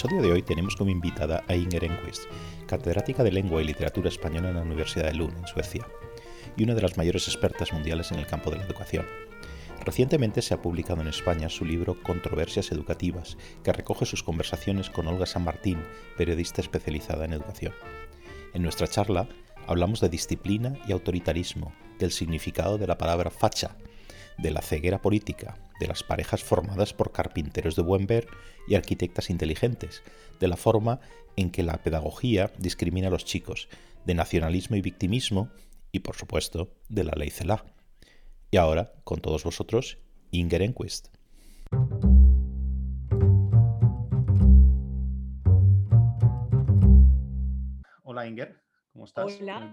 episodio de hoy tenemos como invitada a Inger Enquist, catedrática de Lengua y Literatura Española en la Universidad de Lund, en Suecia, y una de las mayores expertas mundiales en el campo de la educación. Recientemente se ha publicado en España su libro Controversias Educativas, que recoge sus conversaciones con Olga San Martín, periodista especializada en educación. En nuestra charla hablamos de disciplina y autoritarismo, del significado de la palabra facha, de la ceguera política, de las parejas formadas por carpinteros de buen ver y arquitectas inteligentes, de la forma en que la pedagogía discrimina a los chicos, de nacionalismo y victimismo y, por supuesto, de la ley CELA. Y ahora, con todos vosotros, Inger Enquist. Hola Inger, ¿cómo estás? Hola,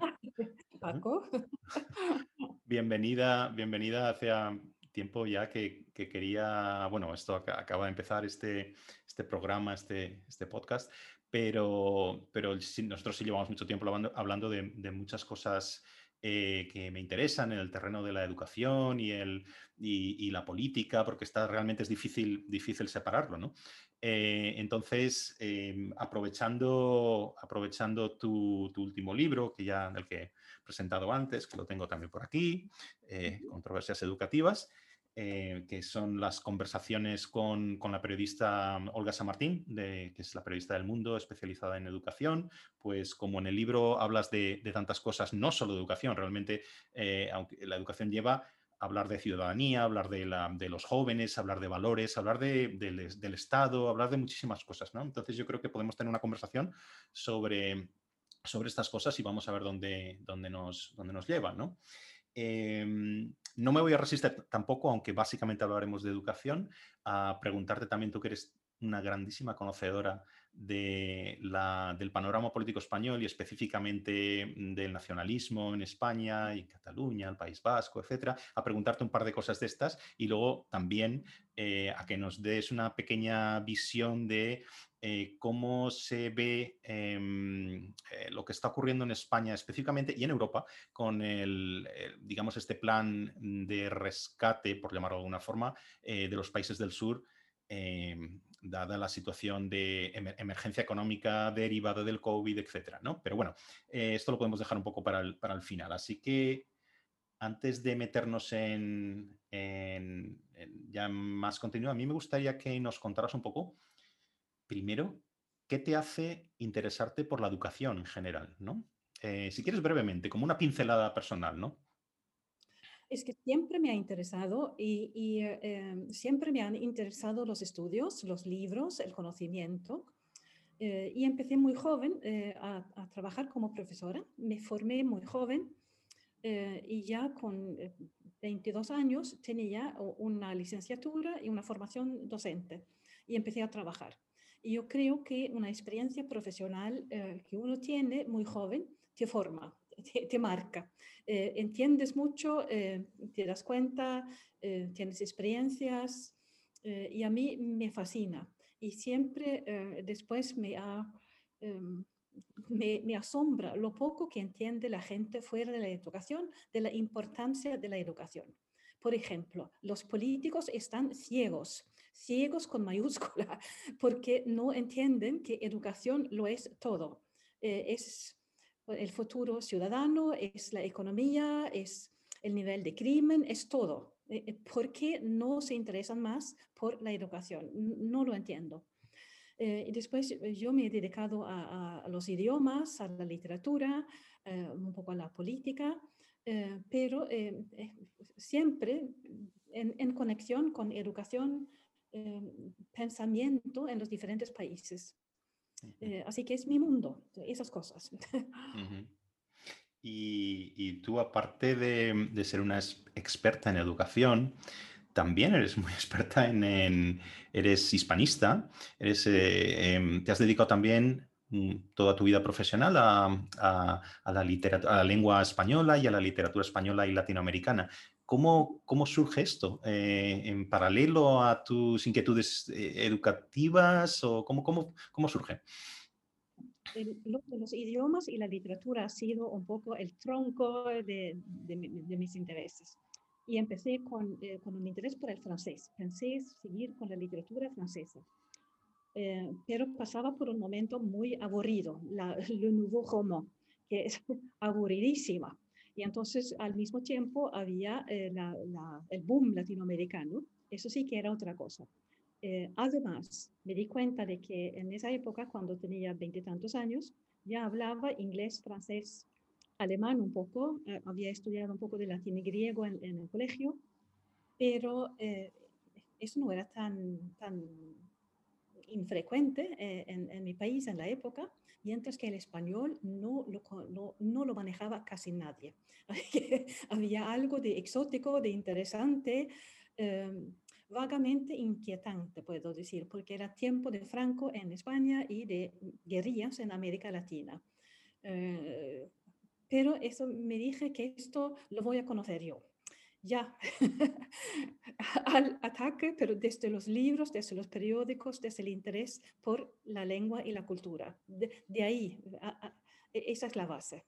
Paco. Bienvenida, bienvenida hacia tiempo ya que, quería, bueno, esto acaba de empezar este, este programa, este, este podcast, pero, pero nosotros sí llevamos mucho tiempo hablando, hablando de, muchas cosas eh, que me interesan en el terreno de la educación y, el, y, la política, porque está, realmente es difícil, difícil separarlo, ¿no? Eh, entonces, em, aprovechando, aprovechando tu, tu, último libro, que ya del que presentado antes, que lo tengo también por aquí, eh, Controversias Educativas, eh, que son las conversaciones con, la periodista Olga Samartín, de, que es la periodista del mundo especializada en educación, pues como en el libro hablas de, tantas cosas, no solo de educación, realmente eh, aunque la educación lleva a hablar de ciudadanía, hablar de, la, de los jóvenes, hablar de valores, hablar del Estado, hablar de muchísimas cosas. ¿no? Entonces yo creo que podemos tener una conversación sobre, sobre estas cosas y vamos a ver dónde, dónde, nos, dónde nos lleva. ¿no? Em, no me voy a resistir tampoco, aunque básicamente hablaremos de educación, a preguntarte también, tú que eres una grandísima conocedora de del panorama político español y específicamente del nacionalismo en España y Cataluña, el País Vasco, etcétera, a preguntarte un par de cosas de estas y luego también eh, a que nos des una pequeña visión de eh, cómo se ve em, eh, lo que está ocurriendo en España específicamente y en Europa con el, digamos, este plan de rescate, por llamarlo de alguna forma, de los países del sur em, dada la situación de emergencia económica derivada del COVID, etcétera, ¿no? Pero bueno, eh, esto lo podemos dejar un poco para el, para el final. Así que antes de meternos en, ya más contenido, a mí me gustaría que nos contaras un poco, primero, ¿qué te hace interesarte por la educación en general, ¿no? Eh, si quieres brevemente, como una pincelada personal, ¿no? Es que siempre me ha interesado y, eh, em, siempre me han interesado los estudios, los libros, el conocimiento. Eh, y empecé muy joven eh, a, trabajar como profesora. Me formé muy joven y ya con 22 años tenía una licenciatura y una formación docente y empecé a trabajar. Y yo creo que una experiencia profesional que uno tiene muy joven te forma, te, marca. Eh, entiendes mucho, eh, te das cuenta, eh, tienes experiencias y a mí me fascina. Y siempre después em, me, me, asombra lo poco que entiende la gente fuera de la educación de la importancia de la educación. Por ejemplo, los políticos están ciegos, ciegos con mayúscula, porque no entienden que educación lo es todo. es el futuro ciudadano, es la economía, es el nivel de crimen, es todo. Eh, eh, ¿Por qué no se interesan más por la educación? No lo entiendo. Eh, y después yo me he dedicado a, los idiomas, a la literatura, un poco a la política, pero siempre en, en, conexión con educación, pensamiento en los diferentes países. Eh, así que es mi mundo, esas cosas. y, tú, aparte de, ser una experta en educación, también eres muy experta en, eres hispanista, eres, eh, em, te has dedicado también mm, toda tu vida profesional a, la literatura, a la lengua española y a la literatura española y latinoamericana. ¿Cómo, ¿Cómo, surge esto? Eh, ¿En paralelo a tus inquietudes eh, educativas o cómo, cómo, cómo surge? los idiomas y la literatura ha sido un poco el tronco de, de, mis intereses. Y empecé con, eh, con, un interés por el francés. Pensé seguir con la literatura francesa. eh, pero pasaba por un momento muy aburrido, la, le nouveau roman, que es aburridísima. Y entonces al mismo tiempo había eh, el boom latinoamericano, eso sí que era otra cosa. Eh, además, me di cuenta de que en esa época, cuando tenía veintitantos años, ya hablaba inglés, francés, alemán un poco, había estudiado un poco de latín y griego en, el colegio, pero eso no era tan, tan infrecuente eh, en, mi país en la época, mientras que el español no lo, no, lo manejaba casi nadie. Había algo de exótico, de interesante, em, vagamente inquietante, puedo decir, porque era tiempo de Franco en España y de guerrillas en América Latina. Eh, pero eso me dije que esto lo voy a conocer yo ya al ataque, pero desde los libros, desde los periódicos, desde el interés por la lengua y la cultura. De, ahí, e, esa es la base.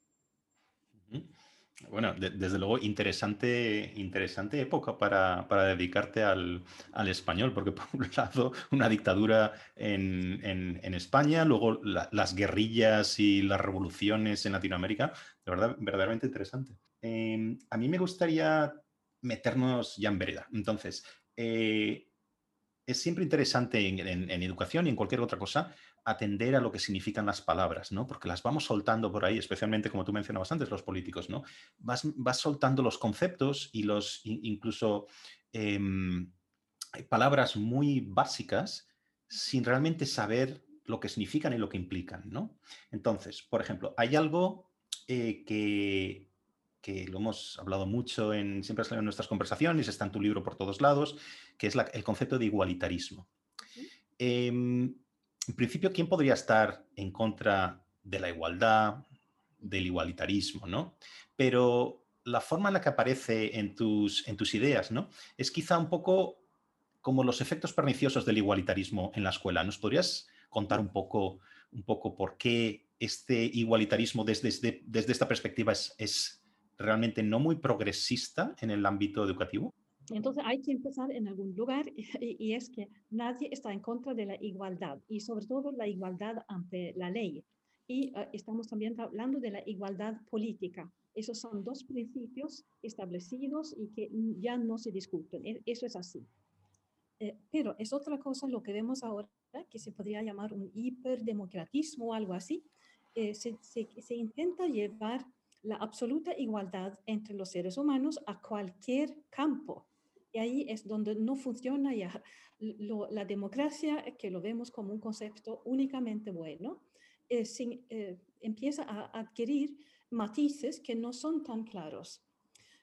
Bueno, desde luego, interesante, interesante época para, dedicarte al, español, porque por un lado, una dictadura en, España, luego las guerrillas y las revoluciones en Latinoamérica, de verdad, verdaderamente interesante. Em, a mí me gustaría meternos ya en vereda. Entonces, eh, es siempre interesante en, educación y en cualquier otra cosa atender a lo que significan las palabras, ¿no? Porque las vamos soltando por ahí, especialmente como tú mencionabas antes, los políticos, ¿no? Vas, soltando los conceptos y los incluso em, palabras muy básicas sin realmente saber lo que significan y lo que implican, ¿no? Entonces, por ejemplo, hay algo eh, que que lo hemos hablado mucho en, siempre en nuestras conversaciones, está en tu libro por todos lados, que es el concepto de igualitarismo. Em, en principio, ¿quién podría estar en contra de la igualdad, del igualitarismo, ¿no? Pero la forma en la que aparece en tus, en tus ideas, ¿no? Es quizá un poco como los efectos perniciosos del igualitarismo en la escuela. ¿Nos podrías contar un poco, un poco por qué este igualitarismo desde, desde, desde esta perspectiva es, es realmente no muy progresista en el ámbito educativo? Entonces hay que empezar en algún lugar y, es que nadie está en contra de la igualdad y sobre todo la igualdad ante la ley. Y ah, estamos también hablando de la igualdad política. Esos son dos principios establecidos y que ya no se discuten. E, eso es así. Eh, pero es otra cosa lo que vemos ahora, que se podría llamar un hiperdemocratismo o algo así. Eh, se, se intenta llevar la absoluta igualdad entre los seres humanos a cualquier campo. Y ahí es donde no funciona ya la democracia, que lo vemos como un concepto únicamente bueno, eh, eh, empieza a adquirir matices que no son tan claros.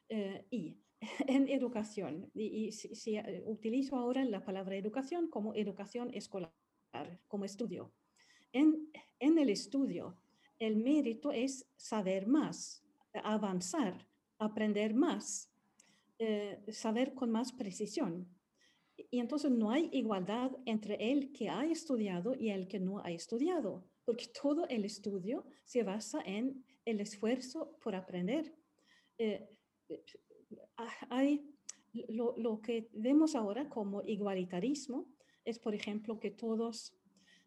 Eh, y en educación, y, si, utilizo ahora la palabra educación como educación escolar, como estudio. En, en el estudio el mérito es saber más, avanzar, aprender más, eh, saber con más precisión. Y entonces no hay igualdad entre el que ha estudiado y el que no ha estudiado, porque todo el estudio se basa en el esfuerzo por aprender. Eh, eh, hay, lo, lo, que vemos ahora como igualitarismo es, por ejemplo, que todos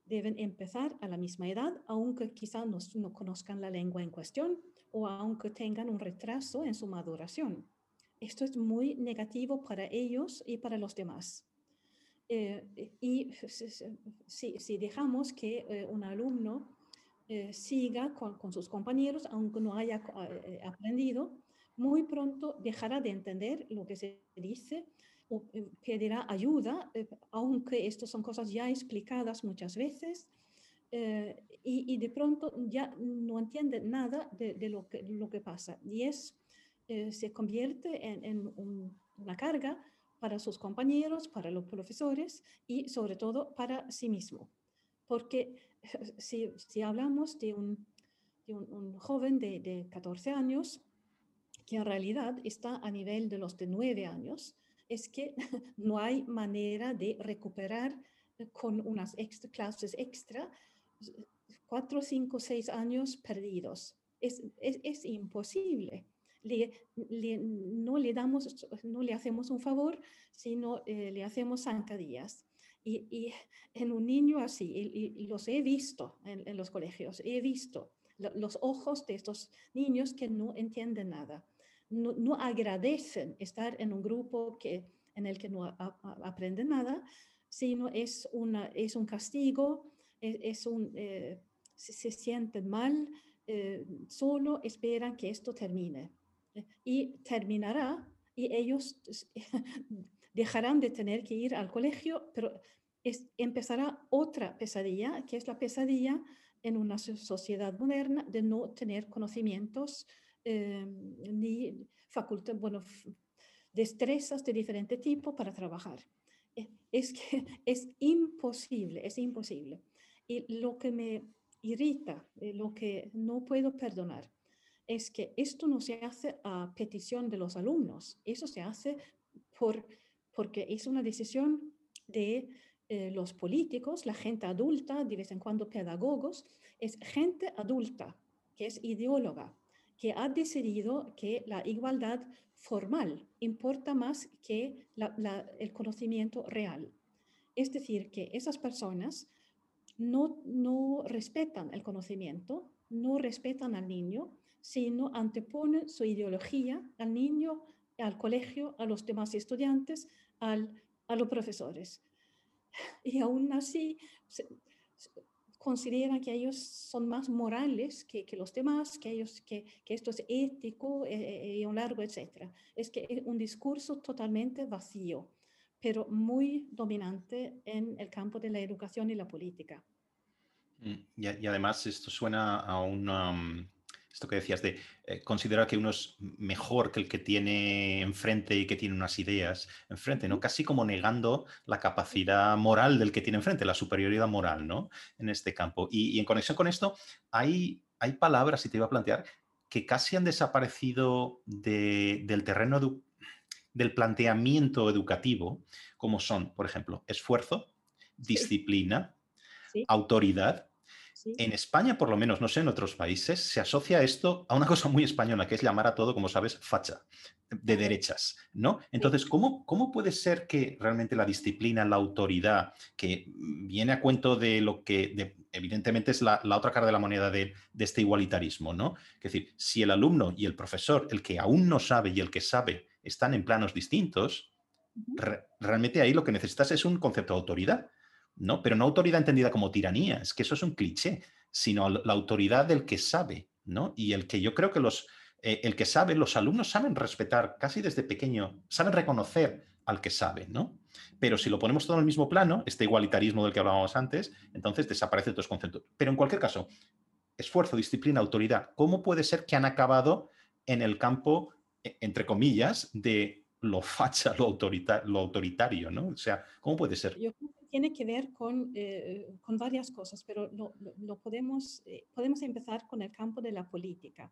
deben empezar a la misma edad, aunque quizá no, no conozcan la lengua en cuestión o aunque tengan un retraso en su maduración. Esto es muy negativo para ellos y para los demás. Eh, y si, dejamos que eh, un alumno eh, siga con, sus compañeros, aunque no haya aprendido, muy pronto dejará de entender lo que se dice pedirá ayuda, eh, aunque estas son cosas ya explicadas muchas veces, eh, y, de pronto ya no entiende nada de, lo, que, pasa. Y es, se convierte en, una carga para sus compañeros, para los profesores y sobre todo para sí mismo. Porque si, si hablamos de un, de un, joven de, de 14 años, que en realidad está a nivel de los de 9 años, es que no hay manera de recuperar con unas extra, clases extra cuatro, cinco, seis años perdidos. Es, es, imposible. no, le damos, no le hacemos un favor, sino eh, le hacemos zancadillas. Y, en un niño así, y, los he visto en, los colegios, he visto los ojos de estos niños que no entienden nada, no, agradecen estar en un grupo que, en el que no aprenden nada, sino es, una, es un castigo, es, un, eh, se, sienten mal, eh, solo esperan que esto termine. Y terminará y ellos dejarán de tener que ir al colegio, pero empezará otra pesadilla, que es la pesadilla en una sociedad moderna de no tener conocimientos eh, ni facultad, bueno, destrezas de diferente tipo para trabajar. Eh, es que es imposible, es imposible. Y lo que me irrita, eh, lo que no puedo perdonar, es que esto no se hace a petición de los alumnos, eso se hace por, porque es una decisión de eh, los políticos, la gente adulta, de vez en cuando pedagogos, es gente adulta que es ideóloga, que ha decidido que la igualdad formal importa más que el conocimiento real. Es decir, que esas personas no, no respetan el conocimiento, no respetan al niño, sino anteponen su ideología al niño, al colegio, a los demás estudiantes, al, a los profesores y aún así consideran que ellos son más morales que, los demás, que, ellos, que, esto es ético eh, eh, y un largo, etc. Es que es un discurso totalmente vacío, pero muy dominante en el campo de la educación y la política. Mm, y, además esto suena a una, mm, esto que decías de eh, considerar que uno es mejor que el que tiene enfrente y que tiene unas ideas enfrente, ¿no? Casi como negando la capacidad moral del que tiene enfrente, la superioridad moral, ¿no? En este campo. Y, en conexión con esto, hay, hay palabras, y te iba a plantear, que casi han desaparecido del terreno del planteamiento educativo, como son, por ejemplo, esfuerzo, disciplina, autoridad en España, por lo menos, no sé, en otros países, se asocia esto a una cosa muy española, que es llamar a todo, como sabes, facha, de derechas, ¿no? Entonces, ¿cómo, cómo puede ser que realmente la disciplina, la autoridad, que viene a cuento de lo que evidentemente es la, otra cara de la moneda de, este igualitarismo, ¿no? Es decir, si el alumno y el profesor, el que aún no sabe y el que sabe, están en planos distintos, realmente ahí lo que necesitas es un concepto de autoridad ¿no? Pero no autoridad entendida como tiranía, es que eso es un cliché, sino la autoridad del que sabe, ¿no? Y el que yo creo que los, eh, el que sabe, los alumnos saben respetar casi desde pequeño, saben reconocer al que sabe, ¿no? Pero si lo ponemos todo en el mismo plano, este igualitarismo del que hablábamos antes, entonces desaparecen todos los conceptos. Pero en cualquier caso, esfuerzo, disciplina, autoridad, ¿cómo puede ser que han acabado en el campo, e, entre comillas, de lo facha, lo, lo autoritario, ¿no? O sea, ¿cómo puede ser? Tiene que ver con, eh, con varias cosas, pero lo, podemos, eh, podemos empezar con el campo de la política.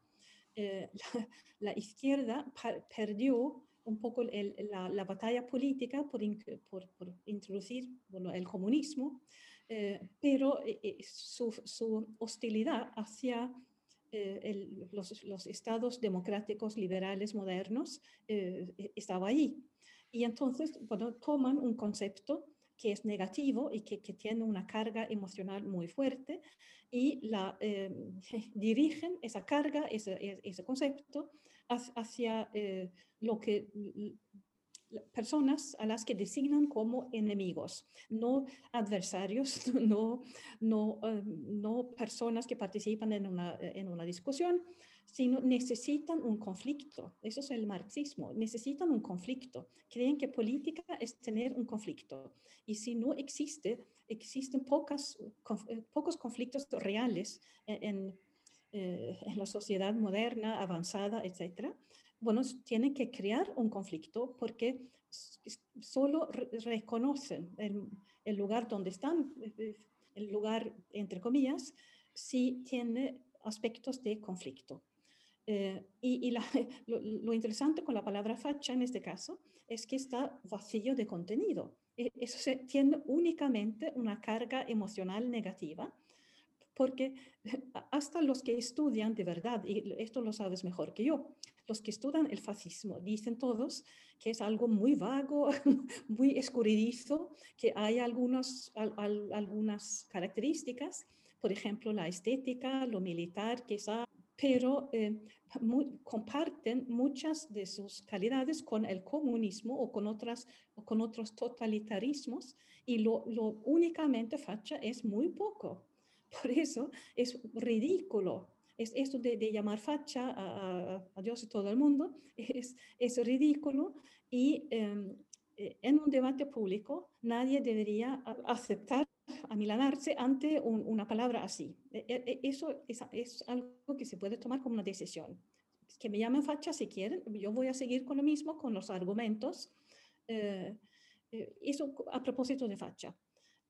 Eh, la, izquierda perdió un poco la, la, batalla política por, por, por introducir bueno, el comunismo, pero su, su, hostilidad hacia los, los, estados democráticos liberales modernos estaba ahí. Y entonces, bueno, toman un concepto que es negativo y que, que tiene una carga emocional muy fuerte y la, eh, dirigen esa carga, ese, e, ese concepto hacia eh, lo que personas a las que designan como enemigos, no adversarios, no, no, eh, no personas que participan en una, en una discusión, sino necesitan un conflicto. Eso es el marxismo. Necesitan un conflicto. Creen que política es tener un conflicto. Y si no existe, existen pocas, eh, pocos conflictos reales en, eh, en, la sociedad moderna, avanzada, etc. Bueno, tienen que crear un conflicto porque solo reconocen el, el lugar donde están, eh, el lugar entre comillas, si tiene aspectos de conflicto. Eh, y, lo, interesante con la palabra facha en este caso es que está vacío de contenido. E, eso se, tiene únicamente una carga emocional negativa porque hasta los que estudian de verdad, y esto lo sabes mejor que yo, los que estudian el fascismo dicen todos que es algo muy vago, muy escurridizo, que hay algunos, algunas características, por ejemplo, la estética, lo militar, quizá, pero eh, comparten muchas de sus calidades con el comunismo o con, otras, o con otros totalitarismos y lo, lo únicamente facha es muy poco. Por eso es ridículo. Es esto de, llamar facha a, Dios y todo el mundo, es, es ridículo y em, eh, en un debate público nadie debería aceptar, amilanarse ante una palabra así. E, e, e, eso es, algo que se puede tomar como una decisión. Que me llamen facha si quieren, yo voy a seguir con lo mismo, con los argumentos. Eh, eh, eso a propósito de facha.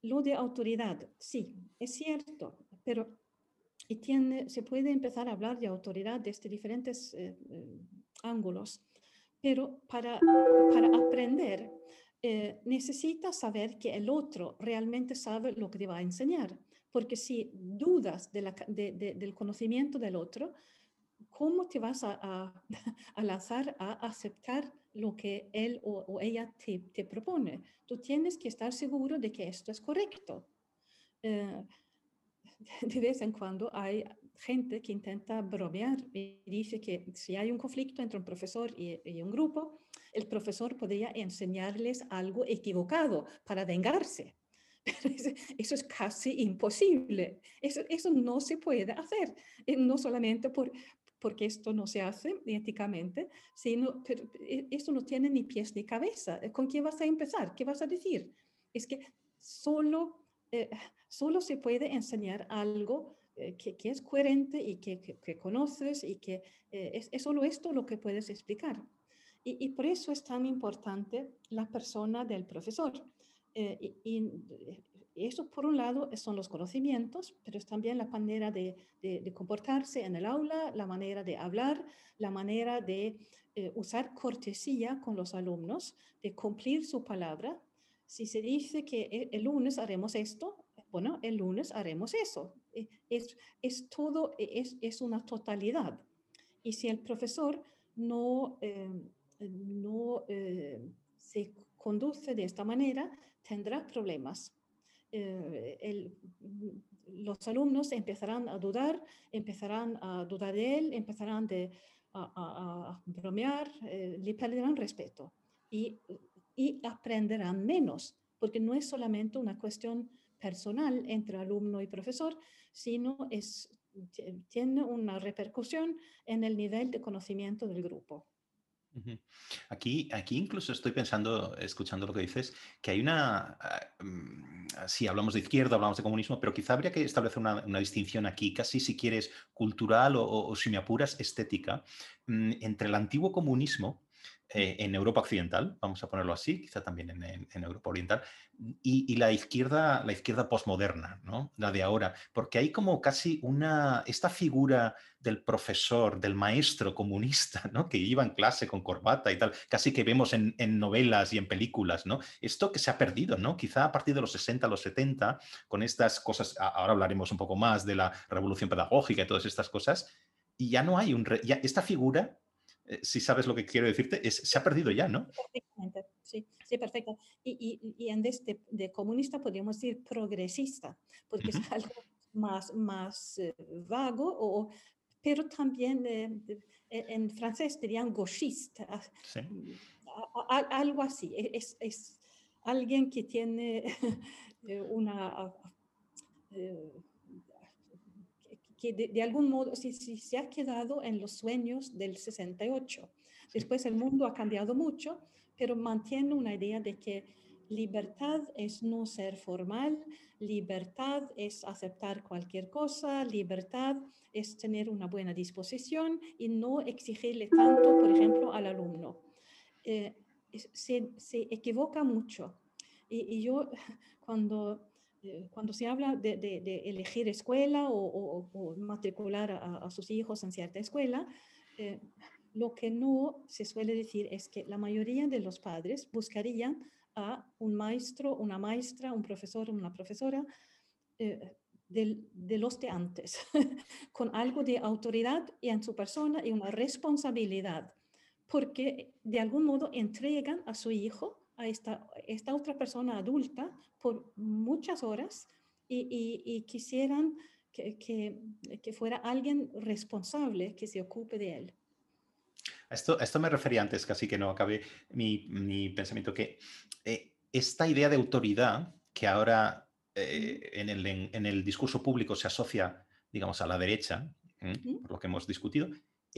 Lo de autoridad, sí, es cierto, pero se puede empezar a hablar de autoridad desde diferentes eh, ángulos, pero para, para aprender eh, necesita saber que el otro realmente sabe lo que te va a enseñar, porque si dudas del conocimiento del otro, ¿cómo te vas a, lanzar a aceptar lo que él o, ella te, te, propone? Tú tienes que estar seguro de que esto es correcto. Eh, de vez en cuando hay gente que intenta bromear y dice que si hay un conflicto entre un profesor y, y un grupo, el profesor podría enseñarles algo equivocado para vengarse. eso es casi imposible. Eso, eso no se puede hacer, eh, no solamente por, porque esto no se hace éticamente, sino pero eh, esto no tiene ni pies ni cabeza. ¿Con quién vas a empezar? ¿Qué vas a decir? Es que solo, eh, solo se puede enseñar algo que, que, es coherente y que, que, conoces y que es, es, solo esto lo que puedes explicar. Y, por eso es tan importante la persona del profesor. y, y eso, por un lado, son los conocimientos, pero es también la manera de, de, comportarse en el aula, la manera de hablar, la manera de eh, usar cortesía con los alumnos, de cumplir su palabra. Si se dice que e, el lunes haremos esto, bueno, el lunes haremos eso. E, es, es todo, e, es, es una totalidad. Y si el profesor no, eh, no eh, se conduce de esta manera, tendrá problemas eh, el, los alumnos empezarán a dudar, empezarán a dudar de él, empezarán de, a, bromear, eh, le perderán respeto y, y aprenderán menos, porque no es solamente una cuestión personal entre alumno y profesor, sino es, tiene una repercusión en el nivel de conocimiento del grupo. Aquí, aquí incluso estoy pensando, escuchando lo que dices, que hay una, mm, si hablamos de izquierda, hablamos de comunismo, pero quizá habría que establecer una, distinción aquí, casi si quieres cultural o, si me apuras, estética, mm, entre el antiguo comunismo eh, en Europa Occidental, vamos a ponerlo así, quizá también en, Europa Oriental, y, la izquierda, la izquierda posmoderna, ¿no? la de ahora, porque hay como casi una, esta figura del profesor, del maestro comunista, ¿no? que iba en clase con corbata y tal, casi que vemos en, novelas y en películas, ¿no? Esto que se ha perdido, ¿no? Quizá a partir de los 60, los 70, con estas cosas, ahora hablaremos un poco más de la revolución pedagógica y todas estas cosas, y ya no hay un... esta figura eh, si sabes lo que quiero decirte, es, se ha perdido ya, ¿no? Perfectamente, sí, sí, perfecto. Y, y, y en vez de, de, comunista podríamos decir progresista, porque es algo más, más eh, vago, o, pero también eh, en francés dirían gauchiste, ah, sí. algo así. E, es, es, alguien que tiene una que de, algún modo si, si, se ha quedado en los sueños del 68. Después el mundo ha cambiado mucho, pero mantiene una idea de que libertad es no ser formal, libertad es aceptar cualquier cosa, libertad es tener una buena disposición y no exigirle tanto, por ejemplo, al alumno. Eh, se, se, equivoca mucho. Y, y yo cuando cuando se habla de, elegir escuela o, matricular a, sus hijos en cierta escuela, eh, lo que no se suele decir es que la mayoría de los padres buscarían a un maestro, una maestra, un profesor, una profesora, eh, de los de antes, con algo de autoridad y en su persona y una responsabilidad, porque de algún modo entregan a su hijo, a esta, esta otra persona adulta, por muchas horas y, quisieran que, que, fuera alguien responsable que se ocupe de él. Esto, esto me refería antes, casi que no acabé mi, mi pensamiento, que eh, esta idea de autoridad que ahora eh, en, el, en, el, discurso público se asocia, digamos, a la derecha, por lo que hemos discutido,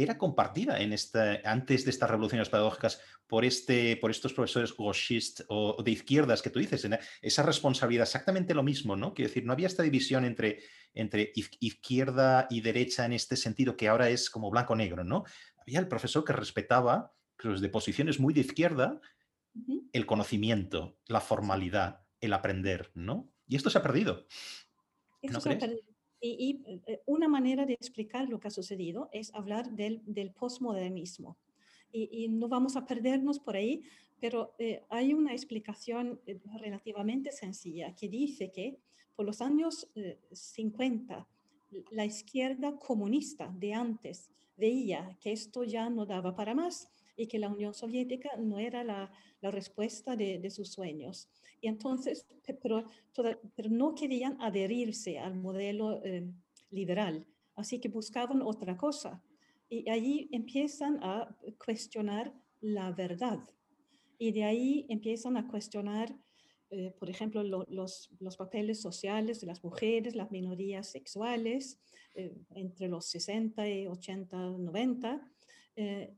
era compartida en este, antes de estas revoluciones pedagógicas por, este, por estos profesores gauchistas o de izquierdas que tú dices, esa responsabilidad, exactamente lo mismo, ¿no? Quiero decir, no había esta división entre, entre izquierda y derecha en este sentido que ahora es como blanco-negro, ¿no? Había el profesor que respetaba, pues, de posiciones muy de izquierda, el conocimiento, la formalidad, el aprender, ¿no? Y esto se ha perdido. Y, eh, una manera de explicar lo que ha sucedido es hablar del, del postmodernismo. Y, no vamos a perdernos por ahí, pero eh, hay una explicación eh, relativamente sencilla que dice que por los años 50, la izquierda comunista de antes veía que esto ya no daba para más y que la Unión Soviética no era la, la respuesta de, de, sus sueños. Y entonces, pero, pero no querían adherirse al modelo eh, liberal, así que buscaban otra cosa. Y allí empiezan a cuestionar la verdad. Y de ahí empiezan a cuestionar, eh, por ejemplo, los, los, papeles sociales de las mujeres, las minorías sexuales, eh, entre los 60 y 80, 90.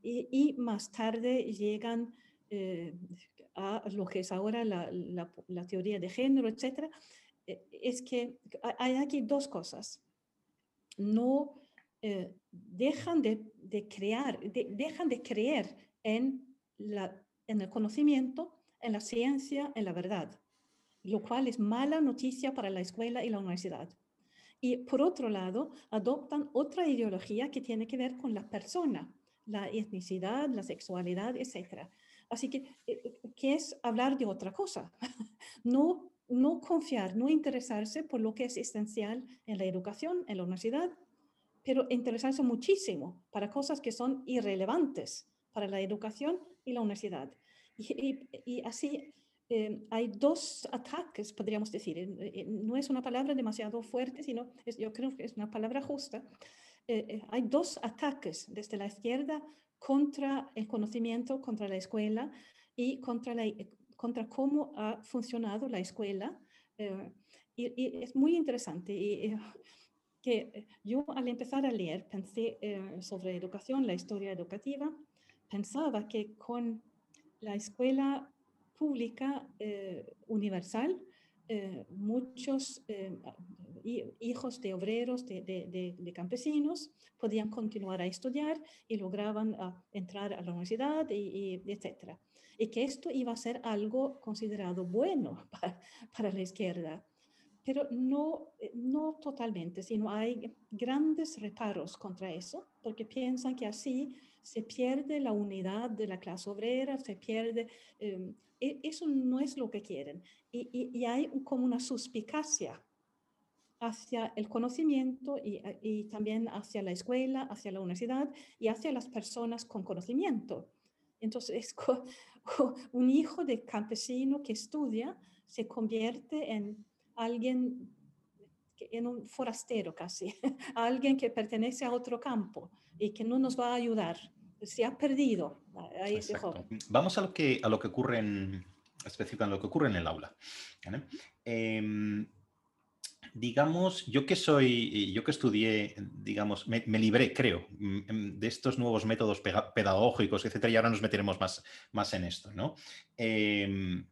y, y, más tarde llegan a lo que es ahora la, la, teoría de género, etc., eh, es que hay aquí dos cosas. No eh, dejan de, de crear, dejan de creer en, la, en el conocimiento, en la ciencia, en la verdad, lo cual es mala noticia para la escuela y la universidad. Y por otro lado, adoptan otra ideología que tiene que ver con la persona, la etnicidad, la sexualidad, etc. Así que, eh, eh, ¿qué es hablar de otra cosa? No, no confiar, no interesarse por lo que es esencial en la educación, en la universidad, pero interesarse muchísimo para cosas que son irrelevantes para la educación y la universidad. Y, así eh, hay dos ataques, podríamos decir. no es una palabra demasiado fuerte, sino yo creo que es una palabra justa. hay dos ataques desde la izquierda contra el conocimiento, contra la escuela y contra, la, contra cómo ha funcionado la escuela. Eh, y, es muy interesante. Eh, que yo al empezar a leer pensé eh, sobre educación, la historia educativa, pensaba que con la escuela pública universal, muchos hijos de obreros, de, campesinos, podían continuar a estudiar y lograban ah, entrar a la universidad, y, etc. Y que esto iba a ser algo considerado bueno para, la izquierda. Pero no, eh, no totalmente, sino hay grandes reparos contra eso, porque piensan que así se pierde la unidad de la clase obrera, se pierde... Em, e, eso no es lo que quieren. Y, y hay como una suspicacia hacia el conocimiento eh, y, también hacia la escuela, hacia la universidad y hacia las personas con conocimiento. Entonces, un hijo de campesino que estudia se convierte en alguien, en un forastero casi, alguien que pertenece a otro campo y que no nos va a ayudar. Se ha perdido a ese joven. Vamos a lo que, a lo que ocurre en, específicamente lo que ocurre en el aula digamos, yo que soy, yo que estudié, digamos, me, libré, creo, mm, mm, de estos nuevos métodos pedagógicos, etcétera, y ahora nos meteremos más, más en esto, ¿no? Em,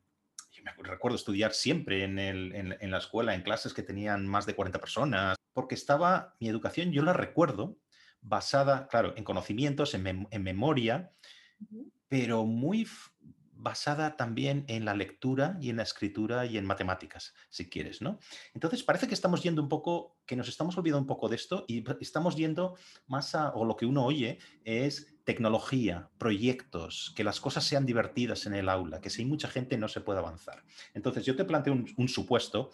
yo me recuerdo estudiar siempre en, la escuela, en clases que tenían más de 40 personas, porque estaba, mi educación, yo la recuerdo, basada, claro, en conocimientos, en, en memoria, pero muy basada también en la lectura y en la escritura y en matemáticas, si quieres, ¿no? Entonces parece que estamos yendo un poco, que nos estamos olvidando un poco de esto y estamos yendo más a, o lo que uno oye es tecnología, proyectos, que las cosas sean divertidas en el aula, que si hay mucha gente no se puede avanzar. Entonces yo te planteo un, supuesto,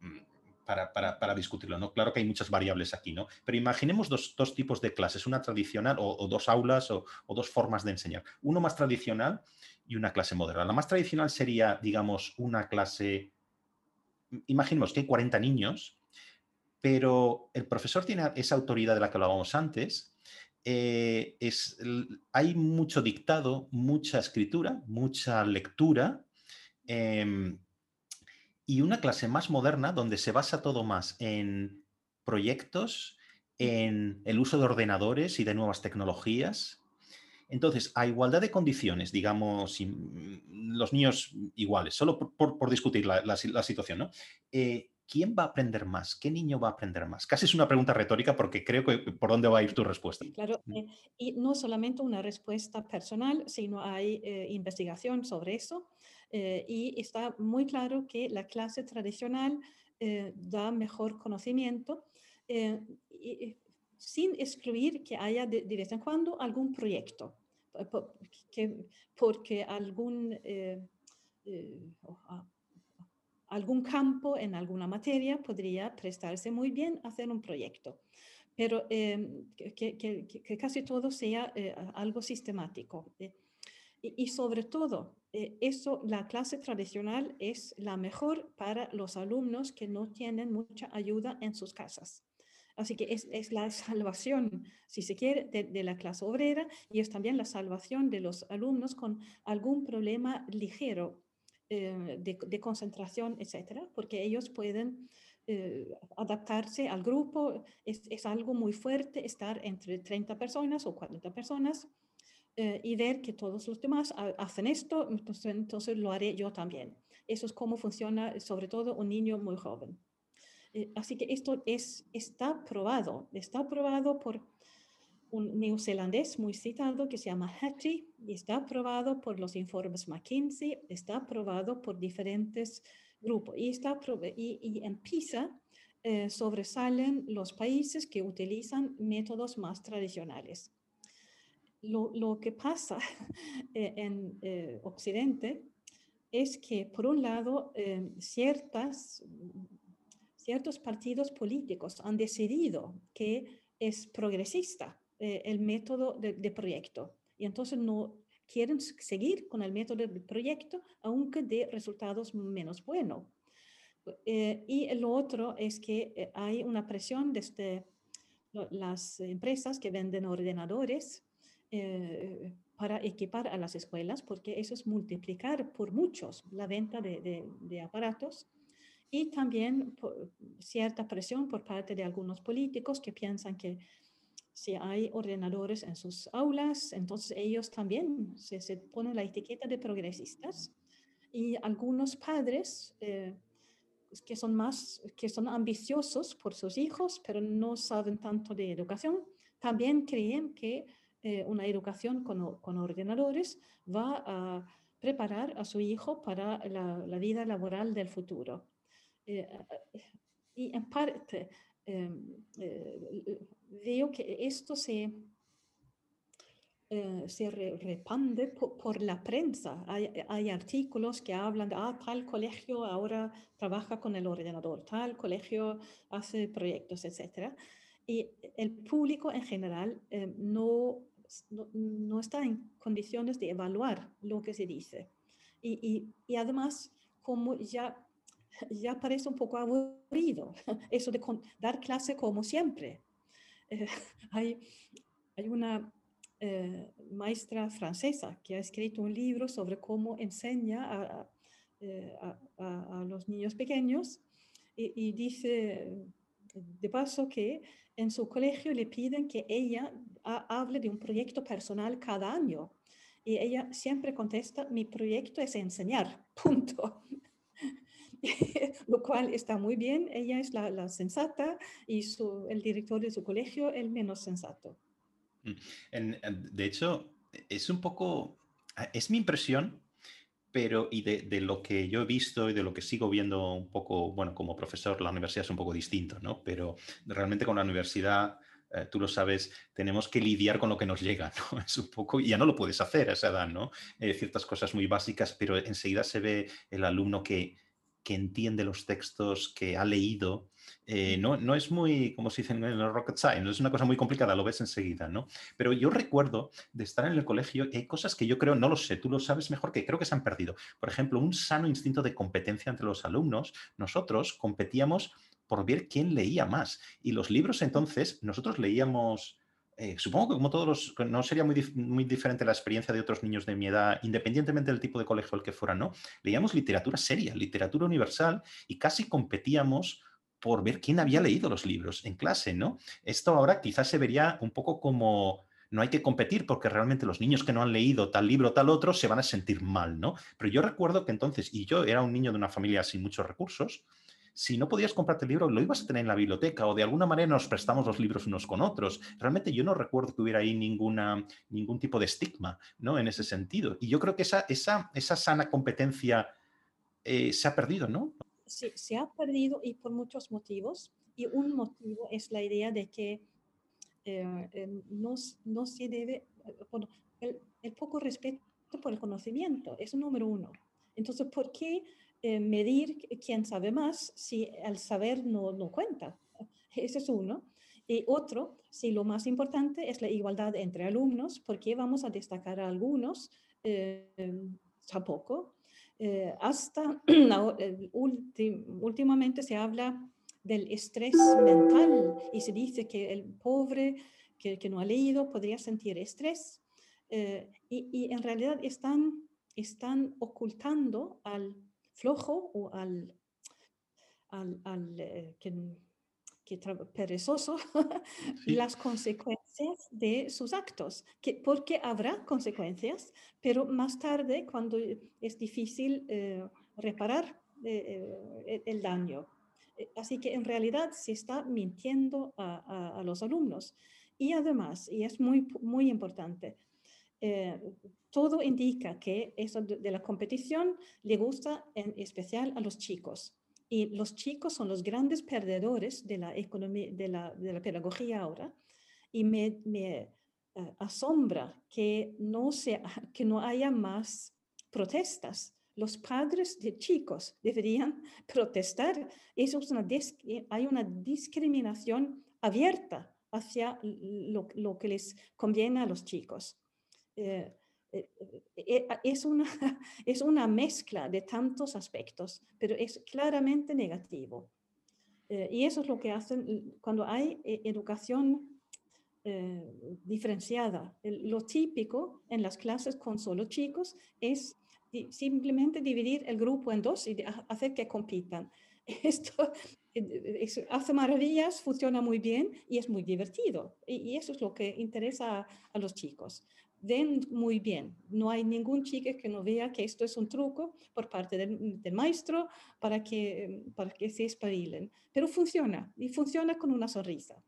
mm, para, discutirlo, ¿no? Claro que hay muchas variables aquí, ¿no? Pero imaginemos dos, tipos de clases, una tradicional o, dos aulas o, dos formas de enseñar. Uno más tradicional y una clase moderna. La más tradicional sería, digamos, una clase, imaginemos que hay 40 niños, pero el profesor tiene esa autoridad de la que hablábamos antes, eh, es, hay mucho dictado, mucha escritura, mucha lectura. Em, y una clase más moderna donde se basa todo más en proyectos, en el uso de ordenadores y de nuevas tecnologías. Entonces, a igualdad de condiciones, digamos, mm, los niños iguales, solo por, discutir la, situación, ¿no? Eh, ¿Quién va a aprender más? ¿Qué niño va a aprender más? Casi es una pregunta retórica porque creo que por dónde va a ir tu respuesta. Claro, mm. eh, y no solamente una respuesta personal, sino hay eh, investigación sobre eso. Eh, y está muy claro que la clase tradicional eh, da mejor conocimiento, eh, sin excluir que haya de, vez en cuando algún proyecto, porque algún, algún campo en alguna materia podría prestarse muy bien a hacer un proyecto pero que, casi todo sea algo sistemático. y, sobre todo, eh, eso, la clase tradicional es la mejor para los alumnos que no tienen mucha ayuda en sus casas. Así que es, la salvación, si se quiere, de, la clase obrera y es también la salvación de los alumnos con algún problema ligero eh, de, concentración, etcétera, porque ellos pueden eh, adaptarse al grupo. Es, es, algo muy fuerte estar entre 30 personas o 40 personas eh, y ver que todos los demás hacen esto, entonces, entonces, lo haré yo también. Eso es cómo funciona sobre todo un niño muy joven. Eh, así que esto es, está probado, está probado por un neozelandés muy citado que se llama Hattie y está probado por los informes McKinsey, está probado por diferentes grupos y, está y, y en PISA eh, sobresalen los países que utilizan métodos más tradicionales. Lo, que pasa eh, en eh, Occidente es que, por un lado, eh, ciertas, ciertos partidos políticos han decidido que es progresista el método de, proyecto y entonces no quieren seguir con el método de proyecto aunque dé resultados menos buenos. y lo otro es que hay una presión desde las empresas que venden ordenadores eh, para equipar a las escuelas, porque eso es multiplicar por muchos la venta de, aparatos y también cierta presión por parte de algunos políticos que piensan que si hay ordenadores en sus aulas, entonces ellos también se, ponen la etiqueta de progresistas y algunos padres eh, que son más, que son ambiciosos por sus hijos, pero no saben tanto de educación, también creen que eh, una educación con, ordenadores va a preparar a su hijo para la, vida laboral del futuro. Eh, y en parte em, eh, veo que esto se, se repande por, la prensa. Hay, artículos que hablan de, ah, tal colegio ahora trabaja con el ordenador, tal colegio hace proyectos, etc. Y el público en general no no, está en condiciones de evaluar lo que se dice. Y, además, como ya, ya parece un poco aburrido eso de dar clase como siempre. Eh, hay, hay una eh, maestra francesa que ha escrito un libro sobre cómo enseña a, eh, los niños pequeños y, dice de paso que en su colegio le piden que ella hable de un proyecto personal cada año. Y ella siempre contesta, mi proyecto es enseñar, punto. Lo cual está muy bien, ella es la, sensata y su, el director de su colegio el menos sensato. Mm, de hecho, es un poco, es mi impresión pero y de, lo que yo he visto y de lo que sigo viendo un poco, bueno, como profesor, la universidad es un poco distinto, ¿no? Pero realmente con la universidad, eh, tú lo sabes, tenemos que lidiar con lo que nos llega, ¿no? Es un poco, ya no lo puedes hacer a esa edad, ¿no? Eh, ciertas cosas muy básicas, pero enseguida se ve el alumno que que entiende los textos, que ha leído. Eh, no, no, es muy, como se dice en el rocket science, no es una cosa muy complicada, lo ves enseguida, ¿no? Pero yo recuerdo de estar en el colegio y hay cosas que yo creo, no lo sé, tú lo sabes mejor, que creo que se han perdido. Por ejemplo, un sano instinto de competencia entre los alumnos. Nosotros competíamos por ver quién leía más. Y los libros entonces, nosotros leíamos eh, supongo que como todos los, no sería muy, muy diferente la experiencia de otros niños de mi edad, independientemente del tipo de colegio al que fuera, ¿no? Leíamos literatura seria, literatura universal y casi competíamos por ver quién había leído los libros en clase, ¿no? Esto ahora quizás se vería un poco como no hay que competir porque realmente los niños que no han leído tal libro tal otro se van a sentir mal, ¿no? Pero yo recuerdo que entonces, y yo era un niño de una familia sin muchos recursos, si no podías comprarte el libro, lo ibas a tener en la biblioteca o de alguna manera nos prestamos los libros unos con otros. Realmente yo no recuerdo que hubiera ahí ninguna, ningún tipo de estigma ¿no? en ese sentido. Y yo creo que esa, esa, esa sana competencia eh, se ha perdido, ¿no? Sí, se ha perdido y por muchos motivos. Y un motivo es la idea de que eh, no, no, se debe, bueno, el, el poco respeto por el conocimiento es número uno. Entonces, ¿por qué eh, medir quién sabe más si el saber no, no cuenta. Ese es uno. Y otro, si lo más importante es la igualdad entre alumnos, porque vamos a destacar a algunos? Eh, tampoco. Eh, hasta últimamente se habla del estrés mental y se dice que el pobre que, que no ha leído podría sentir estrés. y, y, en realidad están, están ocultando al flojo o al, al, eh, que, perezoso las consecuencias de sus actos, que, porque habrá consecuencias, pero más tarde, cuando es difícil eh, reparar eh, el daño. Así que en realidad se está mintiendo a, a, los alumnos. Y además, y es muy, muy importante, todo indica que eso de la competición le gusta en especial a los chicos. Y los chicos son los grandes perdedores de la, economía, de la, de la pedagogía ahora. Y me, me eh, asombra que no, sea, que no haya más protestas. Los padres de chicos deberían protestar. Eso es una hay una discriminación abierta hacia lo, lo, que les conviene a los chicos. Eh, eh, eh, eh, es una, es una mezcla de tantos aspectos, pero es claramente negativo. y eso es lo que hacen cuando hay educación diferenciada. Lo típico en las clases con solo chicos es simplemente dividir el grupo en dos y hacer que compitan. Esto hace maravillas, funciona muy bien y es muy divertido. Y, eso es lo que interesa a los chicos ven muy bien. No hay ningún chico que no vea que esto es un truco por parte del, maestro para que, para que se espabilen. Pero funciona y funciona con una sonrisa.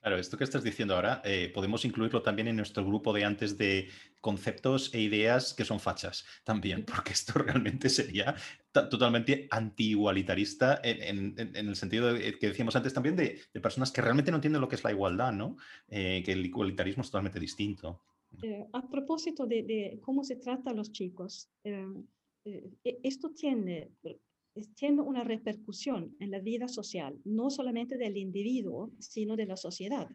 Claro, esto que estás diciendo ahora eh, podemos incluirlo también en nuestro grupo de antes de conceptos e ideas que son fachas también, porque esto realmente sería totalmente anti-igualitarista en, el sentido que decíamos antes también de, personas que realmente no entienden lo que es la igualdad, ¿no? Eh, que el igualitarismo es totalmente distinto. Eh, a propósito de, cómo se trata a los chicos, eh, eh, e, esto tiene, tiene una repercusión en la vida social, no solamente del individuo, sino de la sociedad.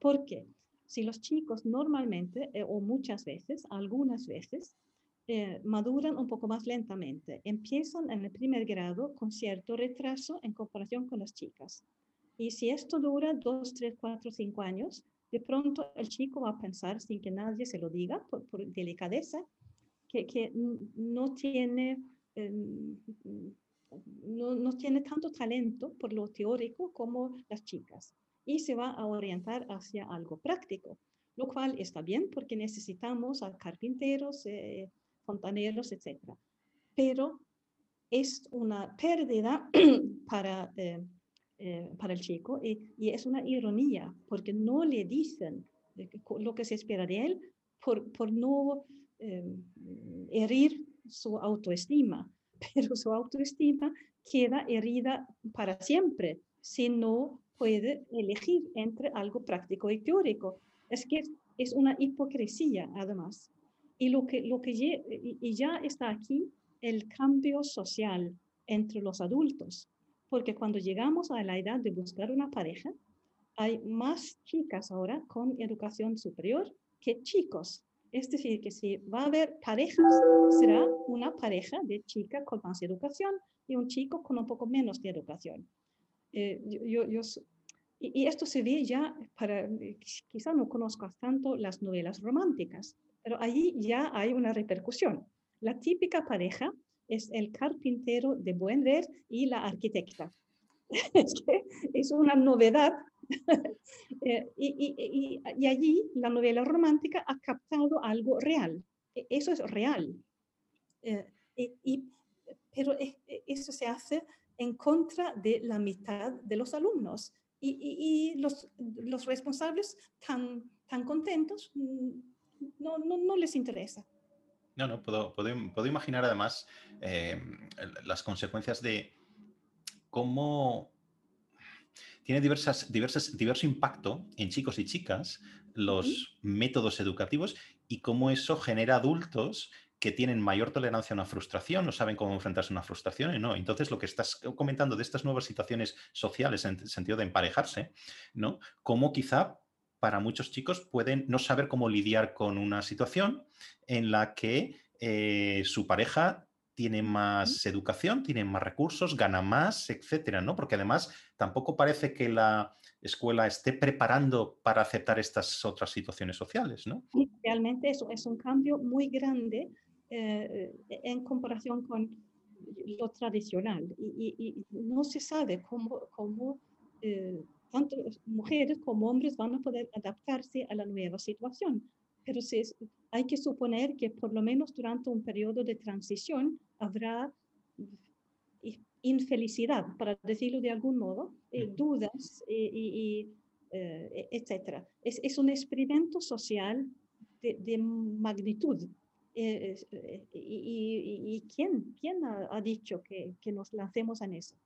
Porque si los chicos normalmente, o muchas veces, algunas veces, maduran un poco más lentamente, empiezan en el primer grado con cierto retraso en comparación con las chicas. Y si esto dura dos, tres, cuatro, cinco años, de pronto el chico va a pensar sin que nadie se lo diga, por, delicadeza, que, que, no, tiene, em, no, no, tiene tanto talento por lo teórico como las chicas y se va a orientar hacia algo práctico, lo cual está bien porque necesitamos a carpinteros, eh, fontaneros, etc. Pero es una pérdida para... Eh, eh, para el chico y, es una ironía porque no le dicen lo que se espera de él por, por no eh, herir su autoestima, pero su autoestima queda herida para siempre si no puede elegir entre algo práctico y teórico. Es que es una hipocresía, además. Y, lo que, lo que y ya está aquí el cambio social entre los adultos, porque cuando llegamos a la edad de buscar una pareja, hay más chicas ahora con educación superior que chicos. Es decir, que si va a haber parejas, será una pareja de chica con más educación y un chico con un poco menos de educación. Eh, yo, y, esto se ve ya, para, quizá no conozcas tanto las novelas románticas, pero allí ya hay una repercusión. La típica pareja es el carpintero de buen ver y la arquitecta. es, que es una novedad. Eh, y, y, allí la novela romántica ha captado algo real. E, eso es real. Eh, y, pero eso se hace en contra de la mitad de los alumnos. Y, los, los, responsables tan, tan contentos mm, no, no, no les interesa. No, no, puedo, puedo, imaginar además eh, las consecuencias de cómo tiene diversas, diversas, diverso impacto en chicos y chicas los métodos educativos y cómo eso genera adultos que tienen mayor tolerancia a una frustración, no saben cómo enfrentarse a una frustración, ¿no? Entonces, lo que estás comentando de estas nuevas situaciones sociales en el sentido de emparejarse, ¿no? Cómo quizá para muchos chicos pueden no saber cómo lidiar con una situación en la que eh, su pareja tiene más educación, tiene más recursos, gana más, etcétera, ¿no? Porque además tampoco parece que la escuela esté preparando para aceptar estas otras situaciones sociales, ¿no? Realmente eso es un cambio muy grande eh, en comparación con lo tradicional y, no se sabe cómo, cómo eh, tanto mujeres como hombres van a poder adaptarse a la nueva situación. Pero se, hay que suponer que por lo menos durante un periodo de transición habrá infelicidad, para decirlo de algún modo, eh, dudas y, eh, etc. Es, es, un experimento social de, de magnitud. Eh, y, y, quién, quién ha, ha dicho que, que, nos lancemos en eso?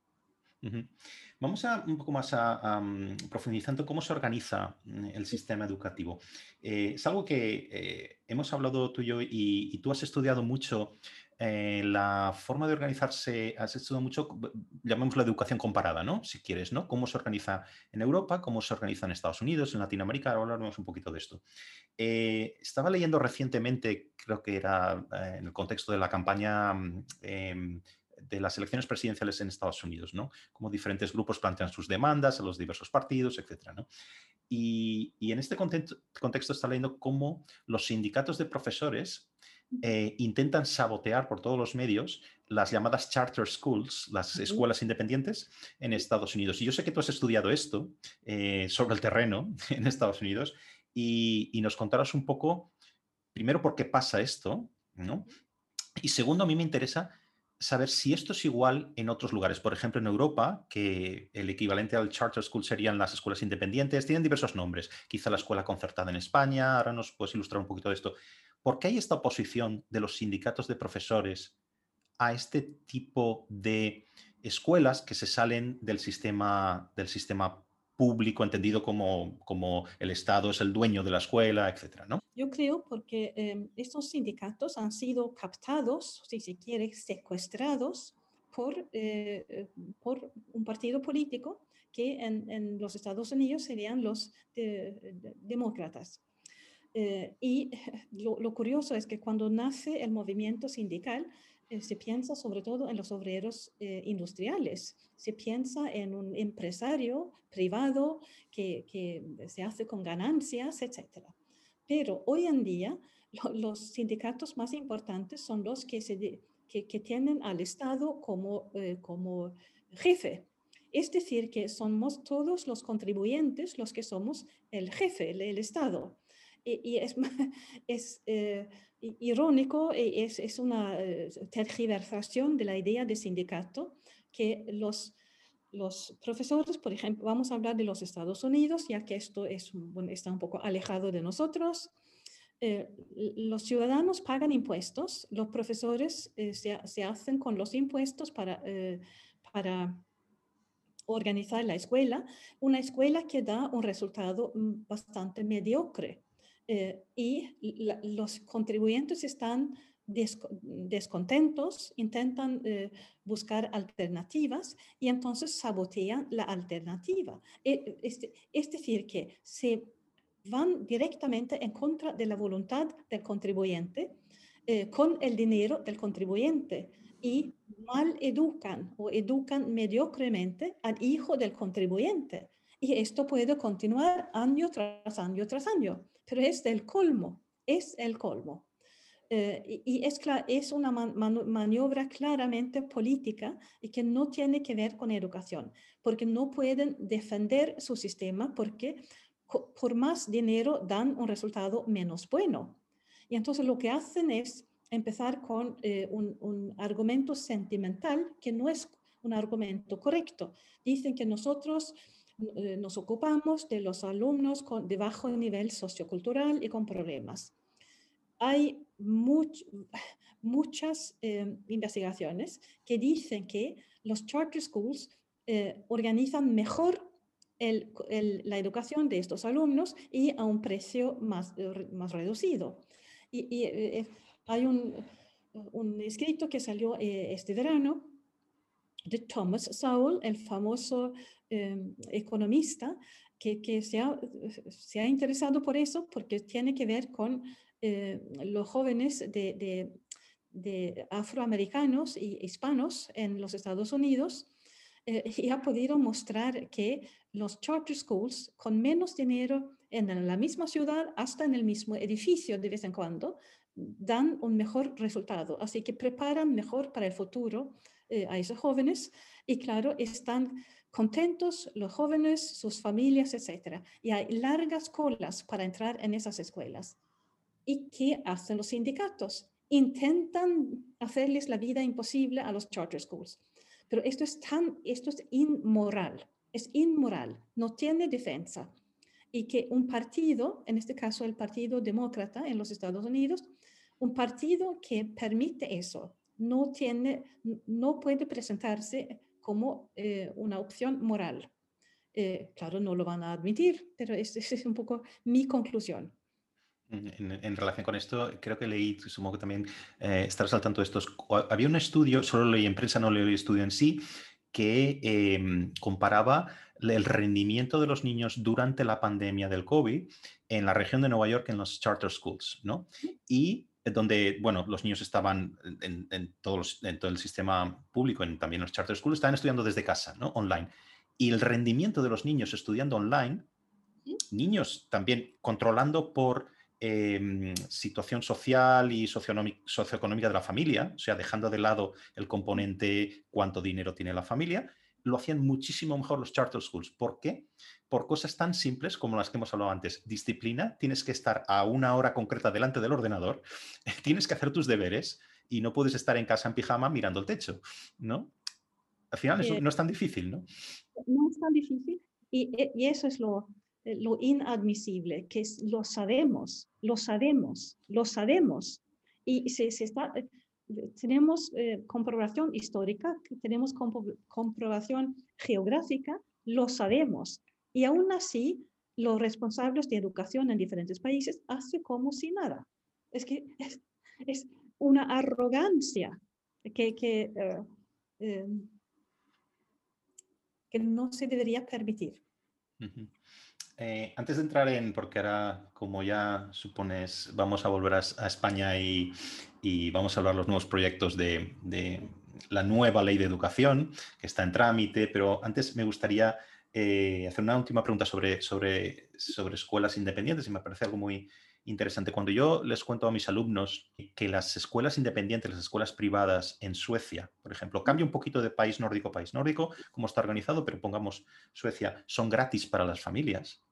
Vamos a un poco más a, mm, profundizando cómo se organiza mm, el sistema educativo. Eh, es algo que eh, hemos hablado tú y yo y, tú has estudiado mucho eh, la forma de organizarse, has estudiado mucho, llamemos la educación comparada, ¿no? Si quieres, ¿no? Cómo se organiza en Europa, cómo se organiza en Estados Unidos, en Latinoamérica, ahora hablaremos un poquito de esto. estaba leyendo recientemente, creo que era en el contexto de la campaña mm, em, de las elecciones presidenciales en Estados Unidos, ¿no? Cómo diferentes grupos plantean sus demandas a los diversos partidos, etcétera, ¿no? Y, en este contexto, está leyendo cómo los sindicatos de profesores eh, intentan sabotear por todos los medios las llamadas charter schools, las escuelas independientes en Estados Unidos. Y yo sé que tú has estudiado esto eh, sobre el terreno en Estados Unidos y, y, nos contarás un poco, primero, por qué pasa esto, ¿no? Y segundo, a mí me interesa saber si esto es igual en otros lugares. Por ejemplo, en Europa, que el equivalente al charter school serían las escuelas independientes, tienen diversos nombres. Quizá la escuela concertada en España, ahora nos puedes ilustrar un poquito de esto. ¿Por qué hay esta oposición de los sindicatos de profesores a este tipo de escuelas que se salen del sistema, del sistema público, entendido como, como el Estado es el dueño de la escuela, etcétera, ¿no? Yo creo porque em, estos sindicatos han sido captados, si se quiere, secuestrados por, eh, eh, por un partido político que en, los Estados Unidos serían los demócratas. Eh, y lo, lo, curioso es que cuando nace el movimiento sindical, se piensa sobre todo en los obreros eh, industriales, se piensa en un empresario privado que, se hace con ganancias, etc. Pero hoy en día los sindicatos más importantes son los que, se que, tienen al Estado como, eh, como jefe. Es decir, que somos todos los contribuyentes los que somos el jefe, el, Estado. Y, es irónico, e, es, una eh, tergiversación de la idea de sindicato que los, los profesores, por ejemplo, vamos a hablar de los Estados Unidos, ya que esto es, está un poco alejado de nosotros. Eh, los ciudadanos pagan impuestos, los profesores eh, se, se, hacen con los impuestos para, para organizar la escuela, una escuela que da un resultado mm, bastante mediocre. Eh, y los contribuyentes están descontentos, intentan eh, buscar alternativas y entonces sabotean la alternativa. E, es, decir, que se van directamente en contra de la voluntad del contribuyente eh, con el dinero del contribuyente y mal educan o educan mediocremente al hijo del contribuyente. Y esto puede continuar año tras año tras año, pero es del colmo, es el colmo. Eh, y es, es una maniobra claramente política y que no tiene que ver con educación, porque no pueden defender su sistema porque por más dinero dan un resultado menos bueno. Y entonces lo que hacen es empezar con eh, un, argumento sentimental que no es un argumento correcto. Dicen que nosotros eh, nos ocupamos de los alumnos con, de bajo nivel sociocultural y con problemas. Hay muchas eh, investigaciones que dicen que los charter schools organizan mejor la educación de estos alumnos y a un precio más, más reducido. Y, hay un, un escrito que salió eh, este verano de Thomas Sowell, el famoso em, economista, que, que se, ha, se, ha, interesado por eso porque tiene que ver con eh, los jóvenes de, de, afroamericanos y hispanos en los Estados Unidos eh, y ha podido mostrar que los charter schools con menos dinero en la misma ciudad, hasta en el mismo edificio de vez en cuando, dan un mejor resultado. Así que preparan mejor para el futuro eh, a esos jóvenes y claro, están contentos los jóvenes, sus familias, etc. Y hay largas colas para entrar en esas escuelas. ¿Y qué hacen los sindicatos? Intentan hacerles la vida imposible a los charter schools. Pero esto es tan, esto es inmoral, es inmoral, no tiene defensa. Y que un partido, en este caso el Partido Demócrata en los Estados Unidos, un partido que permite eso no, tiene, no puede presentarse como eh, una opción moral. Eh, claro, no lo van a admitir, pero esa es un poco mi conclusión. En, relación con esto, creo que leí, supongo que también eh, estarás al tanto de estos. Había un estudio, solo leí en prensa, no leí el estudio en sí, que em, comparaba el rendimiento de los niños durante la pandemia del COVID en la región de Nueva York en los charter schools, ¿no? Y eh, donde, bueno, los niños estaban en, en, todo el sistema público, en, también los charter schools, estaban estudiando desde casa, ¿no? Online. Y el rendimiento de los niños estudiando online, niños también controlando por em, situación social y socioeconómica de la familia, o sea, dejando de lado el componente cuánto dinero tiene la familia, lo hacían muchísimo mejor los charter schools. ¿Por qué? Por cosas tan simples como las que hemos hablado antes. Disciplina, tienes que estar a una hora concreta delante del ordenador, tienes que hacer tus deberes y no puedes estar en casa en pijama mirando el techo, ¿no? Al final eso no es tan difícil, ¿no? No es tan difícil y, e, eso es lo, lo inadmisible, que lo sabemos, lo sabemos, lo sabemos. Y se, se está, tenemos eh, comprobación histórica, tenemos comprobación geográfica, lo sabemos. Y aún así, los responsables de educación en diferentes países hacen como si nada. Es que es, una arrogancia que, que, eh, eh, que no se debería permitir. Antes de entrar en, porque ahora, como ya supones, vamos a volver a, España y, y vamos a hablar de los nuevos proyectos de, la nueva ley de educación que está en trámite, pero antes me gustaría eh, hacer una última pregunta sobre, sobre, sobre escuelas independientes y me parece algo muy interesante. Cuando yo les cuento a mis alumnos que las escuelas independientes, las escuelas privadas en Suecia, por ejemplo, cambia un poquito de país nórdico a país nórdico, cómo está organizado, pero pongamos Suecia, son gratis para las familias.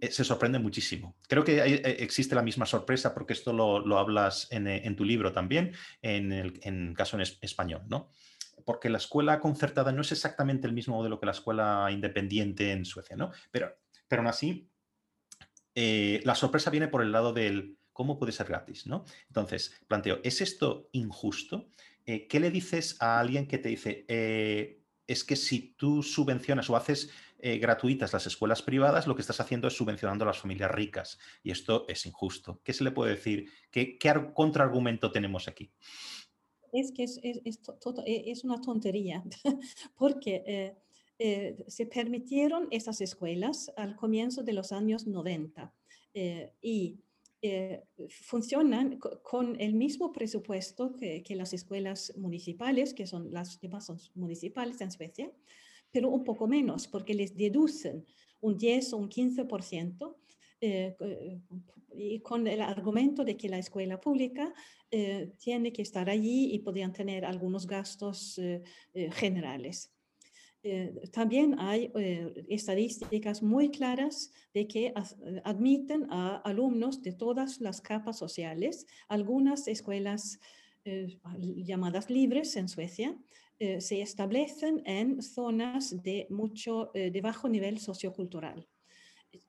Eh, se sorprende muchísimo. Creo que eh, existe la misma sorpresa porque esto lo, hablas en, eh, en, tu libro también, en el en caso en español, ¿no? Porque la escuela concertada no es exactamente el mismo modelo que la escuela independiente en Suecia, ¿no? Pero, pero aún así, la sorpresa viene por el lado del cómo puede ser gratis, ¿no? Entonces, planteo, ¿es esto injusto? ¿Qué le dices a alguien que te dice, es que si tú subvencionas o haces eh, gratuitas las escuelas privadas, lo que estás haciendo es subvencionando a las familias ricas. Y esto es injusto. ¿Qué se le puede decir? ¿Qué, contraargumento tenemos aquí? Es que es, e, una tontería, porque eh, eh, se permitieron esas escuelas al comienzo de los años 90 y funcionan con el mismo presupuesto que, que, las escuelas municipales, que son las demás son municipales en Suecia, pero un poco menos, porque les deducen un 10 o un 15%, eh, eh, y con el argumento de que la escuela pública eh, tiene que estar allí y podrían tener algunos gastos generales. También hay estadísticas muy claras de que admiten a alumnos de todas las capas sociales. Algunas escuelas llamadas libres en Suecia eh, se establecen en zonas de, mucho, eh, de bajo nivel sociocultural.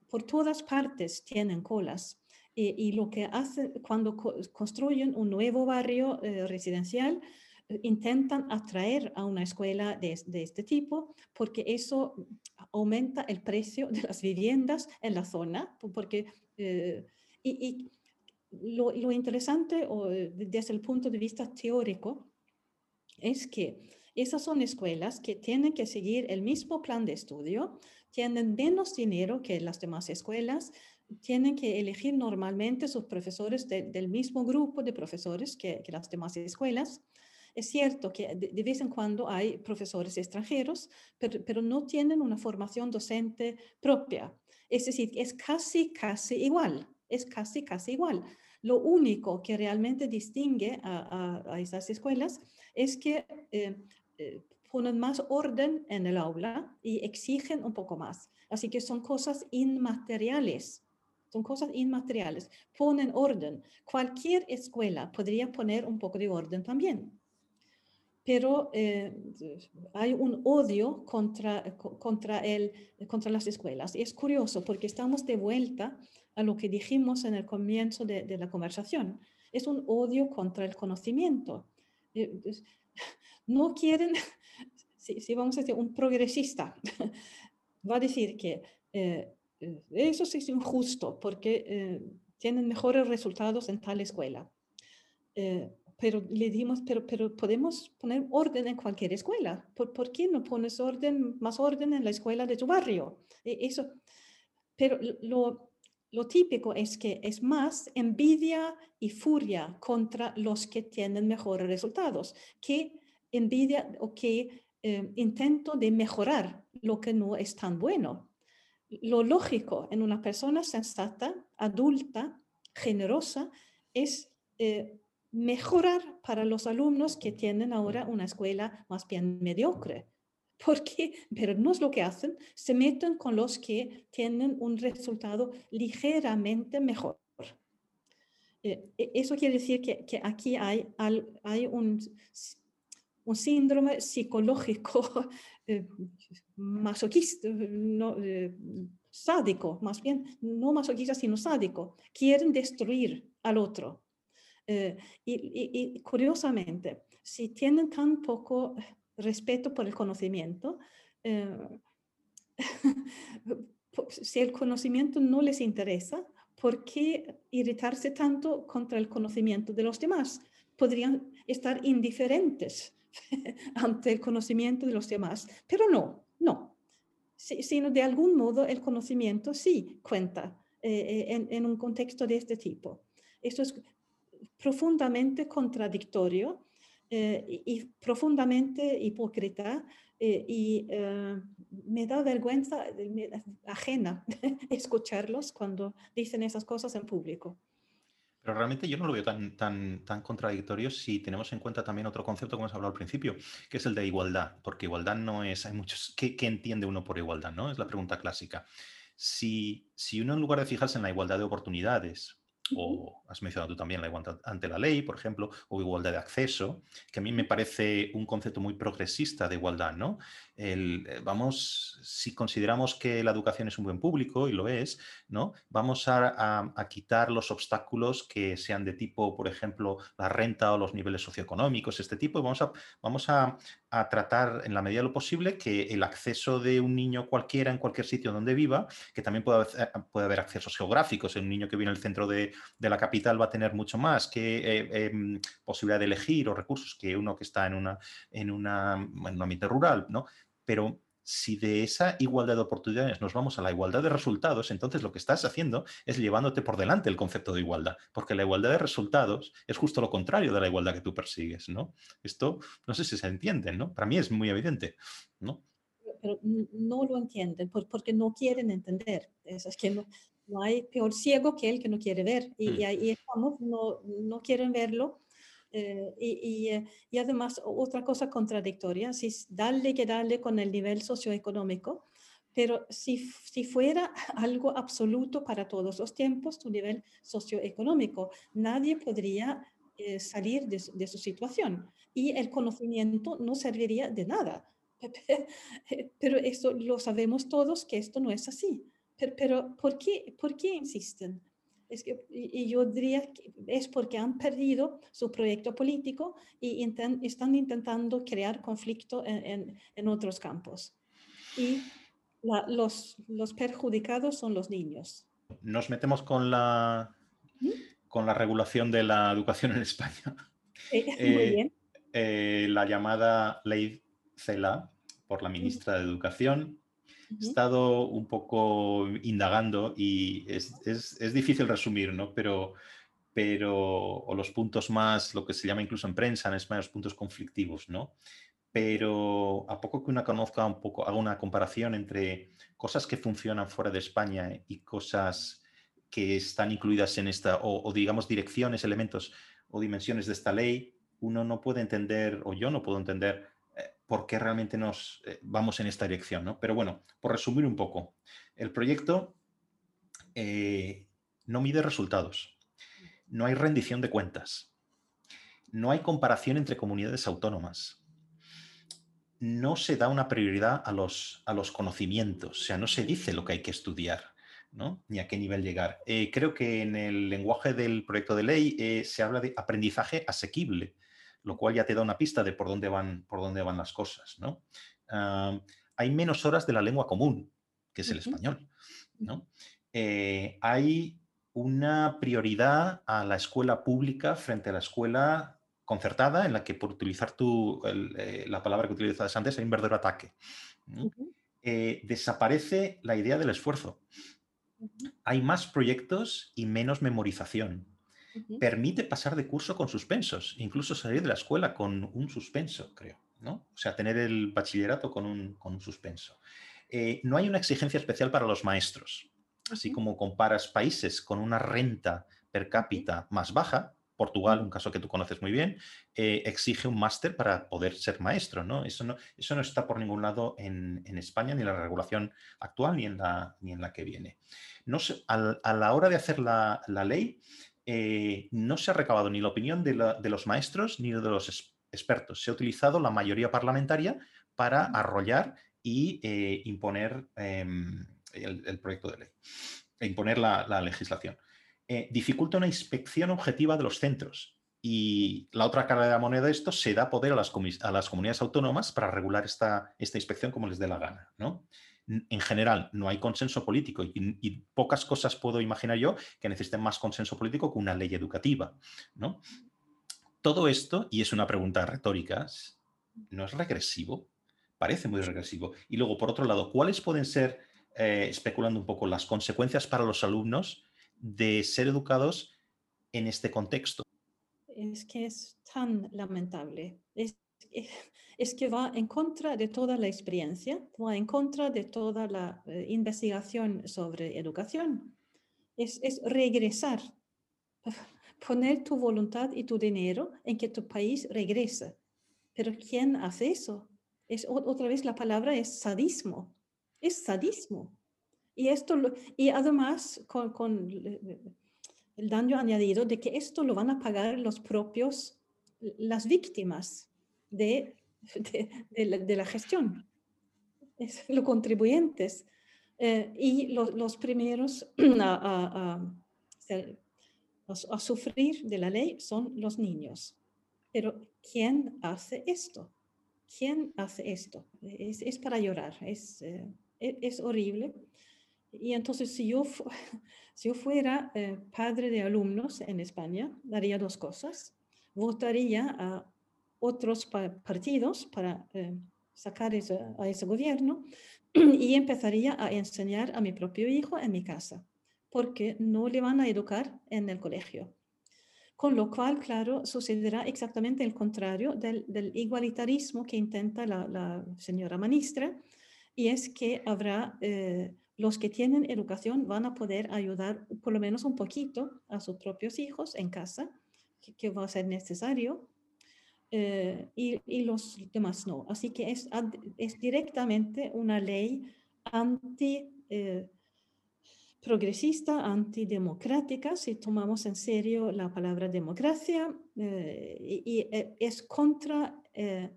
Por todas partes tienen colas y, lo que hacen cuando construyen un nuevo barrio eh, residencial, intentan atraer a una escuela de, de, este tipo porque eso aumenta el precio de las viviendas en la zona, porque y, lo, lo, interesante desde el punto de vista teórico es que esas son escuelas que tienen que seguir el mismo plan de estudio, tienen menos dinero que las demás escuelas, tienen que elegir normalmente sus profesores del mismo grupo de profesores que, las demás escuelas. Es cierto que de, vez en cuando hay profesores extranjeros, pero, no tienen una formación docente propia. Es decir, es casi, casi igual, es casi, casi igual. Lo único que realmente distingue a, a, esas escuelas es que eh, eh, ponen más orden en el aula y exigen un poco más. Así que son cosas inmateriales. Son cosas inmateriales. Ponen orden. Cualquier escuela podría poner un poco de orden también. Pero eh, hay un odio contra, contra, el, contra las escuelas. Y es curioso porque estamos de vuelta a lo que dijimos en el comienzo de, de la conversación. Es un odio contra el conocimiento. Eh, no quieren, si, vamos a decir, un progresista va a decir que eh, eh, eso es injusto porque eh, tienen mejores resultados en tal escuela. Pero le dimos, pero, pero podemos poner orden en cualquier escuela. ¿Por, ¿Por, qué no pones orden, más orden en la escuela de tu barrio? E, eso, pero lo, lo típico es que es más envidia y furia contra los que tienen mejores resultados que envidia o que eh, intento de mejorar lo que no es tan bueno. Lo lógico en una persona sensata, adulta, generosa, es eh, mejorar para los alumnos que tienen ahora una escuela más bien mediocre. Porque, pero no es lo que hacen, se meten con los que tienen un resultado ligeramente mejor. Eh, e, eso quiere decir que, que aquí hay, hay un un síndrome psicológico eh, masoquista, no, eh, sádico, más bien, no masoquista, sino sádico. Quieren destruir al otro. Eh, y, curiosamente, si tienen tan poco respeto por el conocimiento, si el conocimiento no les interesa, ¿por qué irritarse tanto contra el conocimiento de los demás? Podrían estar indiferentes ante el conocimiento de los demás. Pero no, no. sino de algún modo el conocimiento sí cuenta eh, eh, en, un contexto de este tipo. Esto es profundamente contradictorio eh, y, profundamente hipócrita y me da vergüenza ajena escucharlos cuando dicen esas cosas en público. Pero realmente yo no lo veo tan, tan, tan contradictorio si tenemos en cuenta también otro concepto que hemos hablado al principio, que es el de igualdad, porque igualdad no es, hay muchos, ¿qué, entiende uno por igualdad? ¿no? Es la pregunta clásica. Si, si uno en lugar de fijarse en la igualdad de oportunidades o has mencionado tú también la igualdad ante la ley, por ejemplo, o igualdad de acceso, que a mí me parece un concepto muy progresista de igualdad, ¿no? El, eh, vamos, si consideramos que la educación es un buen público, y lo es, ¿no? Vamos a, quitar los obstáculos que sean de tipo, por ejemplo, la renta o los niveles socioeconómicos, este tipo, y vamos a, vamos a, tratar en la medida de lo posible que el acceso de un niño cualquiera en cualquier sitio donde viva, que también puede haber, puede haber accesos geográficos, un niño que viene al centro de, de la capital va a tener mucho más que eh, em, posibilidad de elegir o recursos que uno que está en, una, en, una, en un ambiente rural, ¿no? Pero si de esa igualdad de oportunidades nos vamos a la igualdad de resultados, entonces lo que estás haciendo es llevándote por delante el concepto de igualdad, porque la igualdad de resultados es justo lo contrario de la igualdad que tú persigues, ¿no? Esto no sé si se entiende, ¿no? Para mí es muy evidente, ¿no? Pero no lo entienden porque no quieren entender. Es, que no, no hay peor ciego que el que no quiere ver. Y, mm. ahí estamos, no, no quieren verlo. Eh, y, eh, y, además, otra cosa contradictoria, si darle que darle con el nivel socioeconómico, pero si, si fuera algo absoluto para todos los tiempos, tu nivel socioeconómico, nadie podría eh, salir de, de, su situación y el conocimiento no serviría de nada. Pero eso lo sabemos todos que esto no es así. Pero, ¿por, qué, ¿por qué insisten? Es que, y yo diría que es porque han perdido su proyecto político y están intentando crear conflicto en, en, otros campos. Y los, los perjudicados son los niños. Nos metemos con la, ¿Mm? con la regulación de la educación en España. eh, bien. Eh, la llamada ley CELA por la ministra de Educación Estado un poco indagando y es, es, difícil resumir, ¿no? Pero, pero, o los puntos más, lo que se llama incluso en prensa, en España, los puntos conflictivos, ¿no? Pero a poco que una conozca un poco, haga una comparación entre cosas que funcionan fuera de España y cosas que están incluidas en esta, o digamos direcciones, elementos o dimensiones de esta ley, uno no puede entender, o yo no puedo entender por qué realmente nos eh, vamos en esta dirección. ¿no? Pero bueno, por resumir un poco, el proyecto eh, no mide resultados, no hay rendición de cuentas, no hay comparación entre comunidades autónomas, no se da una prioridad a los, a los conocimientos, o sea, no se dice lo que hay que estudiar. ¿no? ni a qué nivel llegar. Eh, creo que en el lenguaje del proyecto de ley se habla de aprendizaje asequible, lo cual ya te da una pista de por dónde van, por dónde van las cosas. ¿no? hay menos horas de la lengua común, que es el español. ¿no? Eh, hay una prioridad a la escuela pública frente a la escuela concertada, en la que por utilizar tu, eh, la palabra que utilizabas antes, hay un verdadero ataque. Eh, desaparece la idea del esfuerzo. Hay más proyectos y menos memorización permite pasar de curso con suspensos, incluso salir de la escuela con un suspenso, creo, ¿no? O sea, tener el bachillerato con un, con un suspenso. Eh, no hay una exigencia especial para los maestros. Así como comparas países con una renta per cápita más baja, Portugal, un caso que tú conoces muy bien, eh, exige un máster para poder ser maestro. ¿no? Eso, no, eso no está por ningún lado en, en, España, ni en la regulación actual, ni en la, ni en la que viene. No a, la hora de hacer la, la ley, eh, no se ha recabado ni la opinión de, los maestros ni de los expertos. Se ha utilizado la mayoría parlamentaria para arrollar y eh, imponer em, el, proyecto de ley, e imponer la, legislación. Eh, dificulta una inspección objetiva de los centros. Y la otra cara de la moneda de esto se da poder a las, comunidades autónomas para regular esta, esta inspección como les dé la gana. ¿no? En general no hay consenso político y, pocas cosas puedo imaginar yo que necesiten más consenso político que una ley educativa. ¿no? Todo esto, y es una pregunta retórica, ¿no es regresivo? Parece muy regresivo. Y luego, por otro lado, ¿cuáles pueden ser, eh, especulando un poco, las consecuencias para los alumnos de ser educados en este contexto? Es que es tan lamentable. Es, es que va en contra de toda la experiencia, va en contra de toda la eh, investigación sobre educación. Es, es regresar, poner tu voluntad y tu dinero en que tu país regrese. Pero ¿quién hace eso? Es, otra vez la palabra es sadismo. Es sadismo. Y, esto y además con, con el daño añadido de que esto lo van a pagar los propios, las víctimas de, de, la, gestión, es, los contribuyentes. Eh, y los primeros a, a, sufrir de la ley son los niños. Pero ¿quién hace esto? ¿Quién hace esto? Es, es para llorar, es, eh, e, es, horrible. Y entonces si yo, si yo fuera eh, padre de alumnos en España, haría dos cosas. Votaría a otros partidos para eh, sacar a ese gobierno y empezaría a enseñar a mi propio hijo en mi casa, porque no le van a educar en el colegio. Con lo cual, claro, sucederá exactamente el contrario del, igualitarismo que intenta la, señora ministra, y es que habrá eh, los que tienen educación van a poder ayudar por lo menos un poquito a sus propios hijos en casa, que, va a ser necesario, eh, y, los demás no. Así que es, es directamente una ley anti eh, progresista, antidemocrática, si tomamos en serio la palabra democracia, eh, y, eh, es contra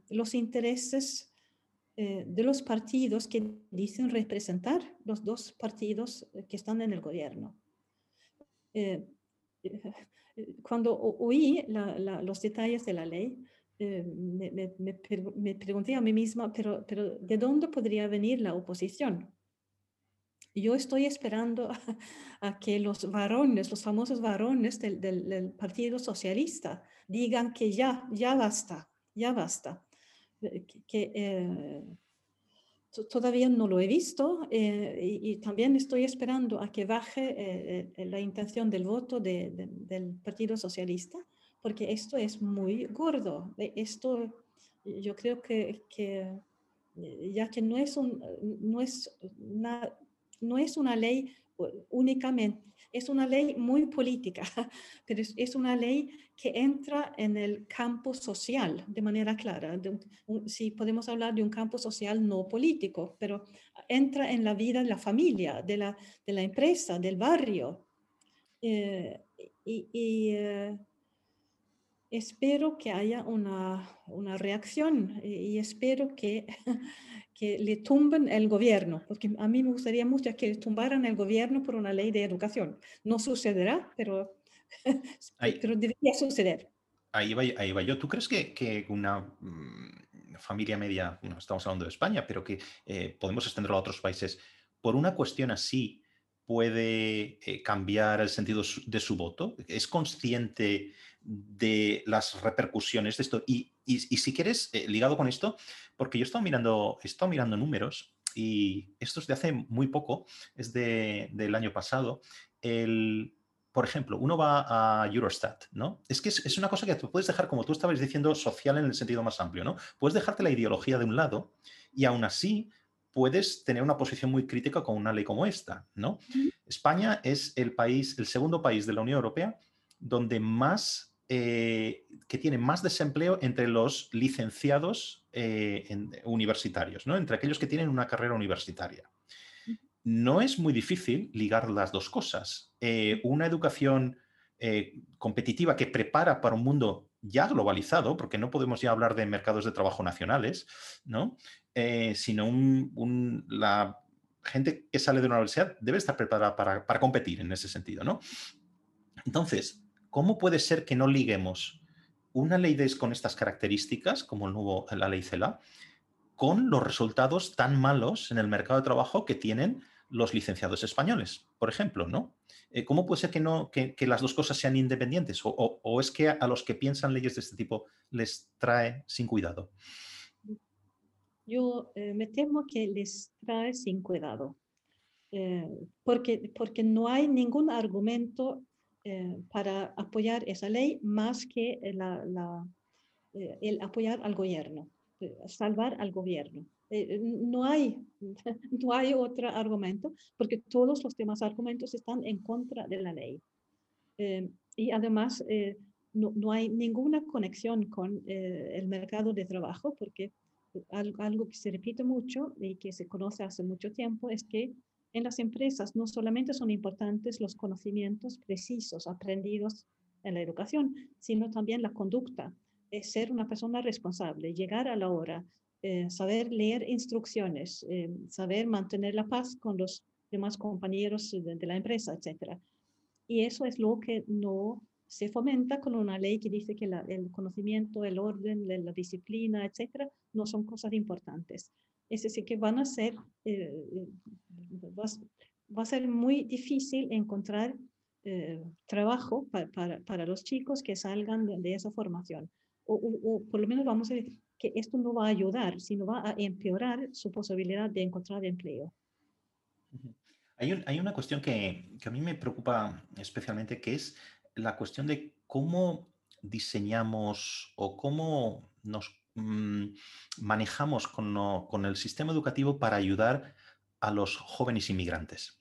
los intereses de los partidos que dicen representar los dos partidos que están en el gobierno. cuando oí los detalles de la ley, me, me, pregunté a mí misma, pero, pero ¿de dónde podría venir la oposición? Yo estoy esperando a, que los varones, los famosos varones del, Partido Socialista, digan que ya, ya basta, ya basta. Eh, que, eh, todavía no lo he visto eh, y, también estoy esperando a que baje la intención del voto del Partido Socialista, porque esto es muy gordo. Esto yo creo que, que ya que no es, un, no es una no es una ley únicamente, es una ley muy política, pero es, una ley que entra en el campo social de manera clara. si podemos hablar de un campo social no político, pero entra en la vida de la familia, de la, de la empresa, del barrio. Eh, y, eh, espero que haya una, una reacción y espero que que le tumben el gobierno, porque a mí me gustaría mucho que tumbaran el gobierno por una ley de educación. No sucederá, pero, pero debería suceder. Ahí va, ahí va yo. ¿Tú crees que, que una mm, familia media, no estamos hablando de España, pero que eh, podemos extenderlo a otros países, por una cuestión así puede eh, cambiar el sentido de su voto? ¿Es consciente de las repercusiones de esto? Y, y, si quieres, eh, ligado con esto, porque yo he estado mirando, he estado mirando números y esto es de hace muy poco, es de, del año pasado. El, por ejemplo, uno va a Eurostat, ¿no? Es que es, una cosa que tú puedes dejar, como tú estabas diciendo, social en el sentido más amplio, ¿no? Puedes dejarte la ideología de un lado y aún así puedes tener una posición muy crítica con una ley como esta, ¿no? España es el país, el segundo país de la Unión Europea donde más eh, que tiene más desempleo entre los licenciados eh, universitarios, ¿no? entre aquellos que tienen una carrera universitaria. No es muy difícil ligar las dos cosas. Eh, una educación competitiva que prepara para un mundo ya globalizado, porque no podemos ya hablar de mercados de trabajo nacionales, ¿no? sino la gente que sale de una universidad debe estar preparada para, para competir en ese sentido. ¿no? Entonces, ¿cómo puede ser que no liguemos una ley de, con estas características, como el nuevo, la ley CELA, con los resultados tan malos en el mercado de trabajo que tienen los licenciados españoles, por ejemplo, ¿no? Eh, ¿Cómo puede ser que, no, que, las dos cosas sean independientes? O, es que a, los que piensan leyes de este tipo les trae sin cuidado? Yo eh, me temo que les trae sin cuidado, eh, porque, porque no hay ningún argumento eh, para apoyar esa ley más que la, eh, el apoyar al gobierno, eh, salvar al gobierno. no, hay, no hay otro argumento porque todos los demás argumentos están en contra de la ley. y además no, no, hay ninguna conexión con el mercado de trabajo porque algo, algo que se repite mucho y que se conoce hace mucho tiempo es que en las empresas no solamente son importantes los conocimientos precisos aprendidos en la educación, sino también la conducta, es ser una persona responsable, llegar a la hora, eh, saber leer instrucciones, eh, saber mantener la paz con los demás compañeros de, la empresa, etc. Y eso es lo que no se fomenta con una ley que dice que el conocimiento, el orden, la, disciplina, etc., no son cosas importantes. Es decir, que van a ser, eh, va, a ser muy difícil encontrar trabajo para, para, los chicos que salgan de, esa formación. O, o, por lo menos vamos a decir, que esto no va a ayudar, sino va a empeorar su posibilidad de encontrar empleo. Hay, una cuestión que, a mí me preocupa especialmente, que es la cuestión de cómo diseñamos o cómo nos mm, manejamos con, el sistema educativo para ayudar a los jóvenes inmigrantes.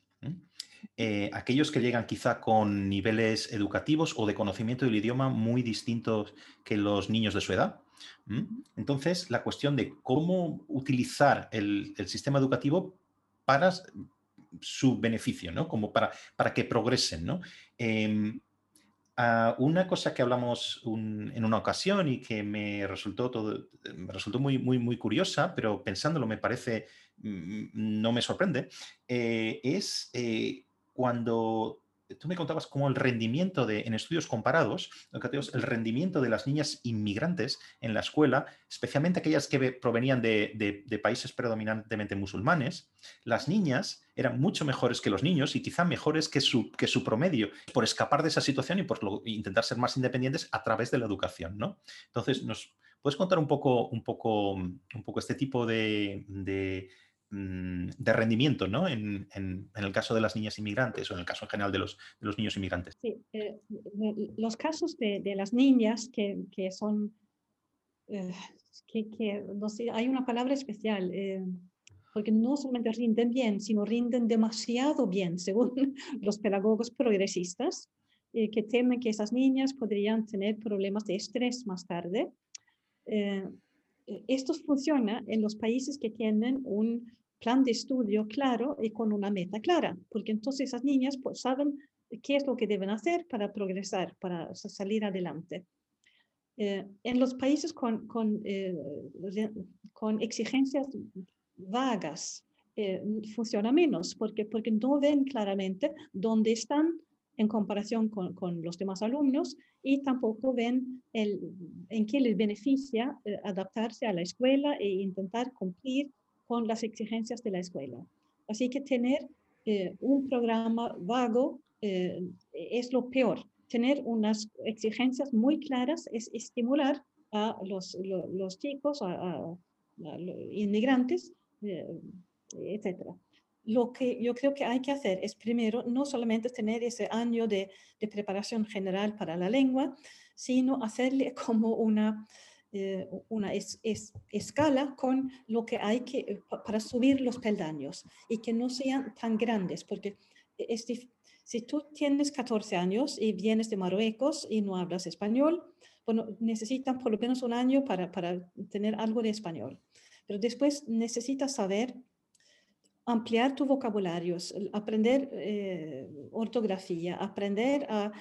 Eh, aquellos que llegan quizá con niveles educativos o de conocimiento del idioma muy distintos que los niños de su edad. Entonces, la cuestión de cómo utilizar el, sistema educativo para su beneficio, ¿no? Como para, para que progresen, ¿no? Em, una cosa que hablamos en una ocasión y que me resultó, todo, me resultó muy, muy, muy curiosa, pero pensándolo me parece, no me sorprende, eh, es eh, cuando tú me contabas cómo el rendimiento de, en estudios comparados, el rendimiento de las niñas inmigrantes en la escuela, especialmente aquellas que provenían de, países predominantemente musulmanes, las niñas eran mucho mejores que los niños y quizá mejores que su, que su promedio por escapar de esa situación y por intentar ser más independientes a través de la educación. ¿no? Entonces, ¿nos puedes contar un poco, un poco, un poco este tipo de Mm, de rendimiento ¿no? En, el caso de las niñas inmigrantes o en el caso en general de los, los niños inmigrantes. Sí, eh, los casos de, las niñas que, son, eh, que, no sé, hay una palabra especial, eh, porque no solamente rinden bien, sino rinden demasiado bien, según los pedagogos progresistas, que temen que esas niñas podrían tener problemas de estrés más tarde. Esto funciona en los países que tienen un plan de estudio claro y con una meta clara, porque entonces esas niñas pues, saben qué es lo que deben hacer para progresar, para salir adelante. Eh, en los países con, con, eh, con exigencias vagas eh, funciona menos, porque, porque no ven claramente dónde están en comparación con, con los demás alumnos y tampoco ven el, en qué les beneficia adaptarse a la escuela e intentar cumplir con las exigencias de la escuela. Así que tener eh, un programa vago eh, es lo peor. Tener unas exigencias muy claras es estimular a los, los, chicos, a, inmigrantes, eh, etc. Lo que yo creo que hay que hacer es primero no solamente tener ese año de, preparación general para la lengua, sino hacerle como una eh, escala con lo que hay que, eh, para subir los peldaños y que no sean tan grandes, porque es, si tú tienes 14 años y vienes de Marruecos y no hablas español, bueno, necesitan por lo menos un año para, para tener algo de español. Pero después necesitas saber ampliar tu vocabulario, aprender eh, ortografía, aprender a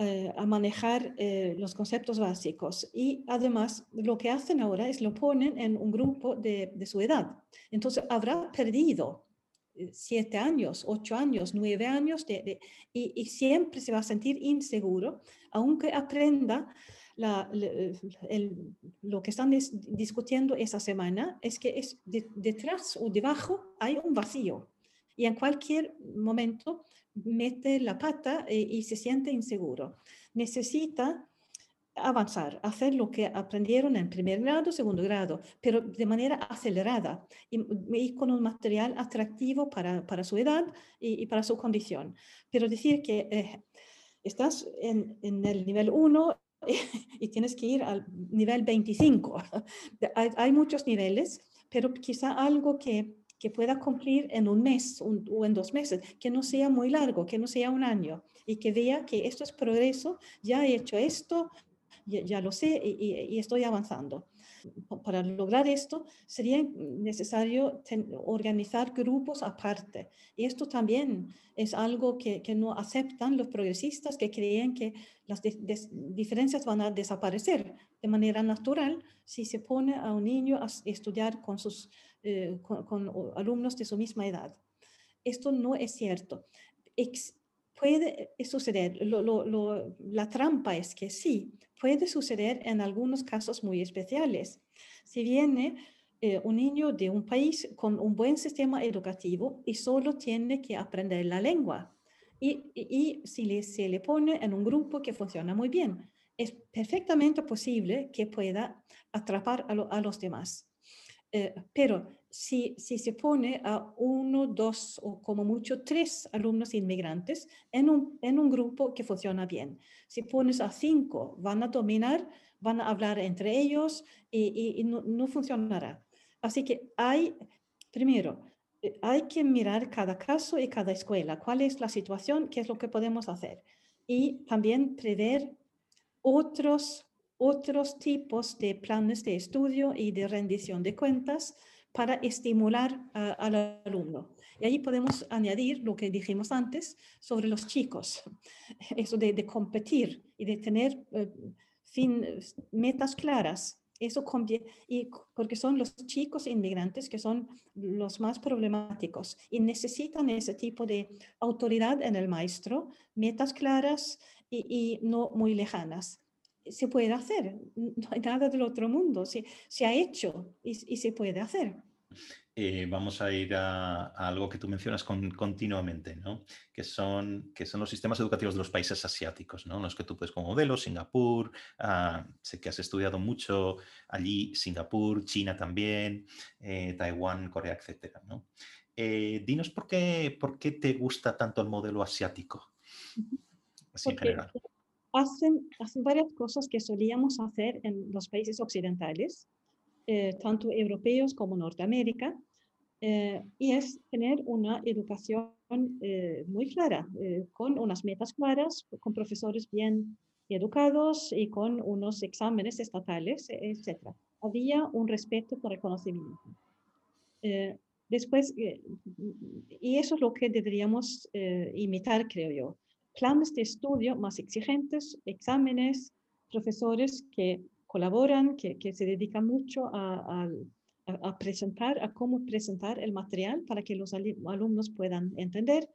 eh, a manejar eh, los conceptos básicos. Y además, lo que hacen ahora es lo ponen en un grupo de, su edad. Entonces, habrá perdido eh, siete años, ocho años, nueve años, de, y, siempre se va a sentir inseguro, aunque aprenda lo que están discutiendo esa semana, es que es detrás o debajo hay un vacío. Y en cualquier momento mete la pata eh, y, se siente inseguro. Necesita avanzar, hacer lo que aprendieron en primer grado, segundo grado, pero de manera acelerada y, con un material atractivo para, para su edad y, para su condición. Pero decir que eh, estás en, en, el nivel 1 y tienes que ir al nivel 25. hay, muchos niveles, pero quizá algo que que pueda cumplir en un mes o en dos meses, que no sea muy largo, que no sea un año y que vea que esto es progreso, ya he hecho esto, ya, lo sé y, estoy avanzando. Para lograr esto sería necesario organizar grupos aparte. Y esto también es algo que, no aceptan los progresistas que creen que las diferencias van a desaparecer de manera natural si se pone a un niño a estudiar con, sus, eh, con, alumnos de su misma edad. Esto no es cierto puede suceder. la trampa es que sí, puede suceder en algunos casos muy especiales. Si viene eh, un niño de un país con un buen sistema educativo y solo tiene que aprender la lengua, y, si se le pone en un grupo que funciona muy bien, es perfectamente posible que pueda atrapar a los demás. Eh, pero si, si, se pone a uno, dos o como mucho tres alumnos inmigrantes en un, en un grupo que funciona bien, si pones a cinco, van a dominar, van a hablar entre ellos y, no, no, funcionará. Así que hay, primero, eh, hay que mirar cada caso y cada escuela, cuál es la situación, qué es lo que podemos hacer. Y también prever otros otros tipos de planes de estudio y de rendición de cuentas para estimular al alumno. Y ahí podemos añadir lo que dijimos antes sobre los chicos, eso de, competir y de tener eh, fin, metas claras. Eso y porque son los chicos inmigrantes que son los más problemáticos y necesitan ese tipo de autoridad en el maestro, metas claras y no muy lejanas se puede hacer, no hay nada del otro mundo, se, se ha hecho y, se puede hacer. Eh, vamos a ir a, algo que tú mencionas continuamente, ¿no? que, son, que son los sistemas educativos de los países asiáticos, ¿no? los que tú puedes como modelo, Singapur, ah, sé que has estudiado mucho allí, Singapur, China también, eh, Taiwán, Corea, etc. ¿no? Eh, dinos por qué, por qué te gusta tanto el modelo asiático, así en general hacen, hacen varias cosas que solíamos hacer en los países occidentales, eh, tanto europeos como Norteamérica, eh, y es tener una educación eh, muy clara, con unas metas claras, con profesores bien educados y con unos exámenes estatales, etc. Había un respeto por el conocimiento. después, y eso es lo que deberíamos imitar, creo yo planes de estudio más exigentes, exámenes, profesores que colaboran, que, que se dedican mucho a, a, presentar, a cómo presentar el material para que los alumnos puedan entender,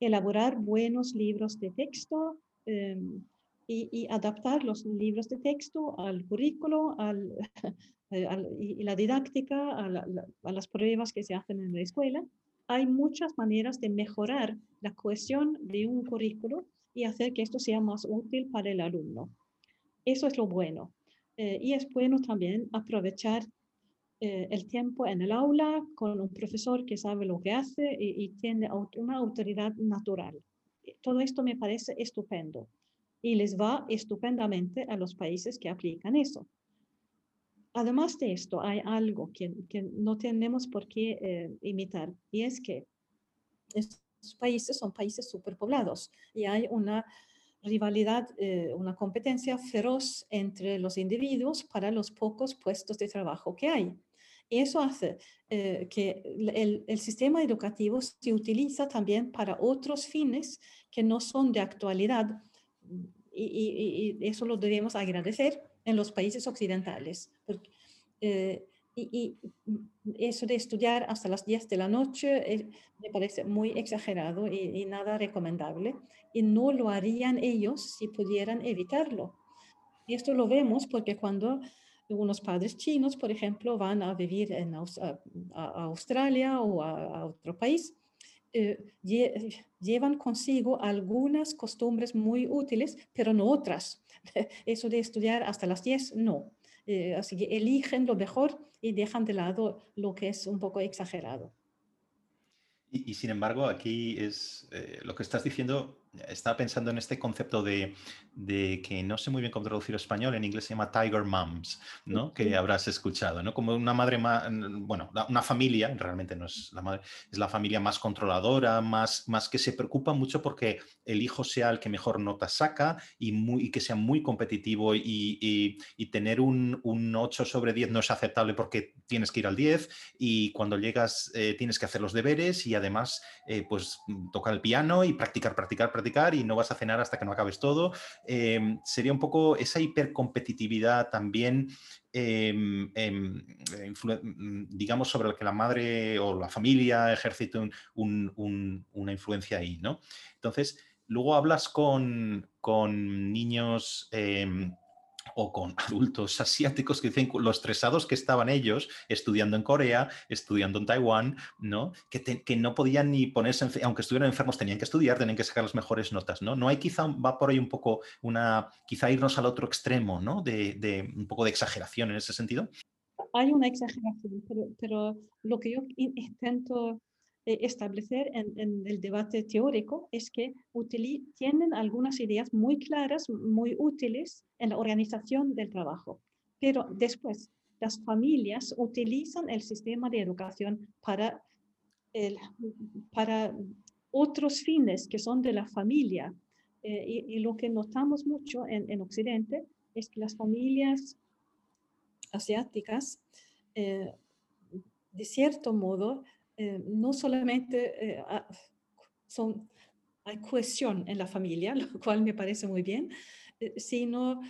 elaborar buenos libros de texto em, y, adaptar los libros de texto al currículo al, y, la didáctica, a, las pruebas que se hacen en la escuela hay muchas maneras de mejorar la cohesión de un currículo y hacer que esto sea más útil para el alumno. Eso es lo bueno. Eh, y es bueno también aprovechar eh, el tiempo en el aula con un profesor que sabe lo que hace y, y tiene una autoridad natural. Todo esto me parece estupendo y les va estupendamente a los países que aplican eso. Además de esto, hay algo que, no tenemos por qué eh, imitar y es que estos países son países superpoblados y hay una rivalidad, eh, una competencia feroz entre los individuos para los pocos puestos de trabajo que hay. Y eso hace eh, que el, sistema educativo se utiliza también para otros fines que no son de actualidad y, y eso lo debemos agradecer en los países occidentales. Porque, eh, y, eso de estudiar hasta las 10 de la noche eh, me parece muy exagerado y, nada recomendable. Y no lo harían ellos si pudieran evitarlo. Y esto lo vemos porque cuando unos padres chinos, por ejemplo, van a vivir en a, Australia o a, otro país, eh, llevan consigo algunas costumbres muy útiles, pero no otras. Eso de estudiar hasta las 10, no. Eh, así que eligen lo mejor y dejan de lado lo que es un poco exagerado. Y, sin embargo, aquí es eh, lo que estás diciendo, estaba pensando en este concepto de, que no sé muy bien cómo traducir español, en inglés se llama Tiger Moms, ¿no? Que habrás escuchado, ¿no? Como una madre más, bueno, una familia, realmente no es la madre, es la familia más controladora, más, más que se preocupa mucho porque el hijo sea el que mejor nota saca y, muy, que sea muy competitivo y, tener un, un, 8 sobre 10 no es aceptable porque tienes que ir al 10 y cuando llegas eh, tienes que hacer los deberes y además eh, pues tocar el piano y practicar, practicar, practicar y no vas a cenar hasta que no acabes todo. Em, sería un poco esa hipercompetitividad también, mm, digamos, sobre la que la madre o la familia ejerce una influencia ahí, ¿no? Entonces, luego hablas con, con niños o con adultos asiáticos que dicen los estresados que estaban ellos estudiando en Corea, estudiando en Taiwán, ¿no? Que, que no podían ni ponerse, aunque estuvieran enfermos, tenían que estudiar, tenían que sacar las mejores notas, ¿no? No hay quizá, va por ahí un poco una, quizá irnos al otro extremo, ¿no? De, de un poco de exageración en ese sentido. Hay una exageración, pero, pero lo que yo intento eh, establecer en, el debate teórico es que tienen algunas ideas muy claras, muy útiles en la organización del trabajo, pero después las familias utilizan el sistema de educación para, para otros fines que son de la familia. Eh, y, lo que notamos mucho en, en, Occidente es que las familias asiáticas, eh, de cierto modo, eh, no solamente eh, son, hay cohesión en la familia, lo cual me parece muy bien, eh, sino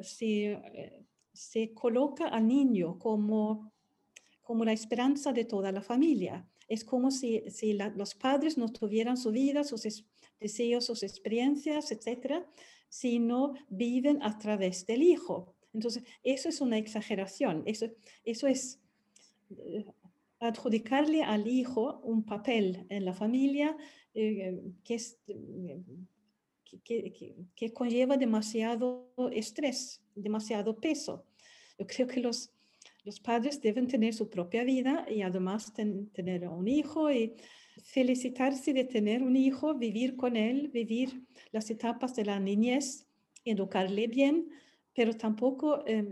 se, se coloca al niño como, como la esperanza de toda la familia. Es como si, si los padres no tuvieran su vida, sus deseos, sus experiencias, etcétera, sino viven a través del hijo. Entonces, eso es una exageración. Eso, eso es adjudicarle al hijo un papel en la familia eh, que, es, que, conlleva demasiado estrés, demasiado peso. Yo creo que los, los padres deben tener su propia vida y además tener un hijo y felicitarse de tener un hijo, vivir con él, vivir las etapas de la niñez, educarle bien, pero tampoco eh,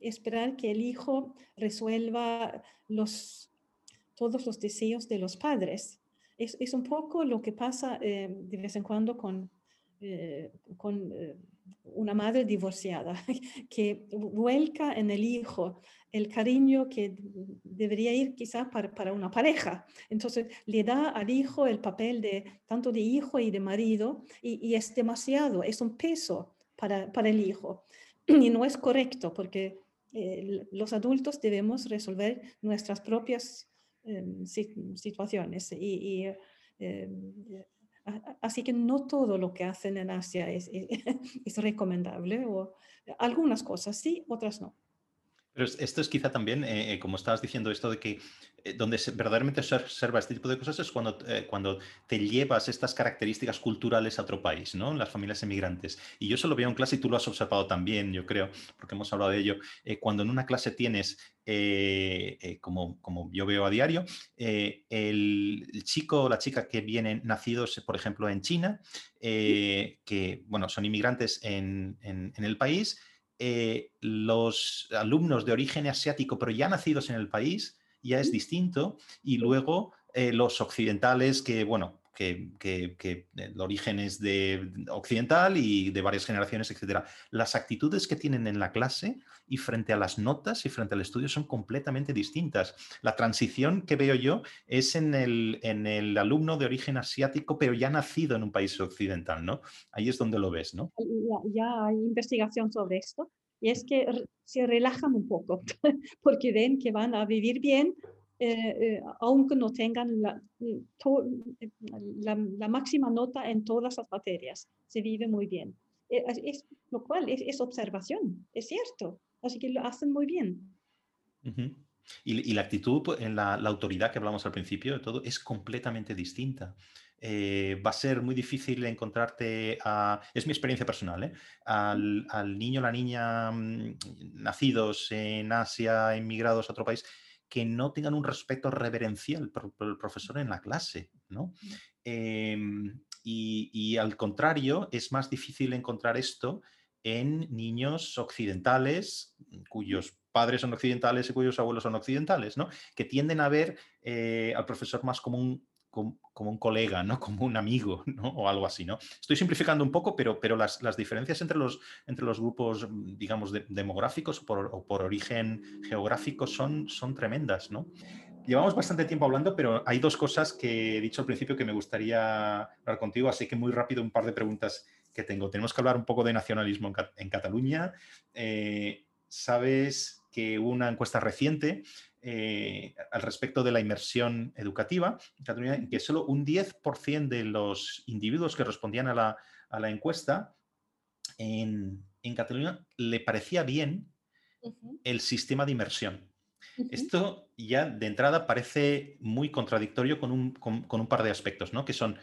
esperar que el hijo resuelva los todos los deseos de los padres. Es, es un poco lo que pasa eh, de vez en cuando con, eh, con eh, una madre divorciada, que vuelca en el hijo el cariño que debería ir quizá para, para, una pareja. Entonces le da al hijo el papel de tanto de hijo y de marido y, y es demasiado, es un peso para, para, el hijo. Y no es correcto porque los adultos debemos resolver nuestras propias situaciones. Y, em, así que no todo lo que hacen en Asia es, es, recomendable, o algunas cosas sí, otras no. Pero esto es quizá también, eh, eh, como estabas diciendo, esto de que eh, donde verdaderamente se observa este tipo de cosas es cuando, eh, cuando te llevas estas características culturales a otro país, ¿no? Las familias emigrantes. Y yo eso lo veo en clase y tú lo has observado también, yo creo, porque hemos hablado de ello. Cuando en una clase tienes, como, como yo veo a diario, el, chico o la chica que vienen nacidos, por ejemplo, en China, que, bueno, son inmigrantes en, en, en el país, los alumnos de origen asiático, pero ya nacidos en el país, ya es distinto. Y luego eh, los occidentales que, bueno, que, que, el origen es de occidental y de varias generaciones, etcétera. Las actitudes que tienen en la clase y frente a las notas y frente al estudio son completamente distintas. La transición que veo yo es en el, en el alumno de origen asiático, pero ya nacido en un país occidental, ¿no? Ahí es donde lo ves, ¿no? ya hay investigación sobre esto y es que se relajan un poco porque ven que van a vivir bien eh, eh, aunque no tengan la, la, máxima nota en todas las materias. Se vive muy bien. Eh, es, lo cual es, observación, es cierto. Así que lo hacen muy bien. y, la actitud pues, en la, la, autoridad que hablamos al principio de todo es completamente distinta. Eh, va a ser muy difícil encontrarte, a, es mi experiencia personal, ¿eh? al, niño o la niña mm, nacidos en Asia, emigrados a otro país, que no tengan un respeto reverencial por, el profesor en la clase. ¿no? Em, y, al contrario, es más difícil encontrar esto en niños occidentales cuyos padres son occidentales y cuyos abuelos son occidentales, ¿no? Que tienden a ver eh, al profesor más como un, como, un colega, ¿no? Como un amigo, ¿no? O algo así, ¿no? Estoy simplificando un poco, pero, pero las, diferencias entre los, entre los grupos, digamos, demográficos o por, origen geográfico son, son tremendas, ¿no? Llevamos bastante tiempo hablando, pero hay dos cosas que he dicho al principio que me gustaría hablar contigo, así que muy rápido un par de preguntas que tengo. Tenemos que hablar un poco de nacionalismo en, Cataluña. Eh, Sabes que una encuesta reciente eh, al respecto de la inmersión educativa en Cataluña, en que solo un 10% de los individuos que respondían a la, encuesta en, Cataluña le parecía bien el sistema de inmersión. Esto ya de entrada parece muy contradictorio con un, par de aspectos, ¿no? que son,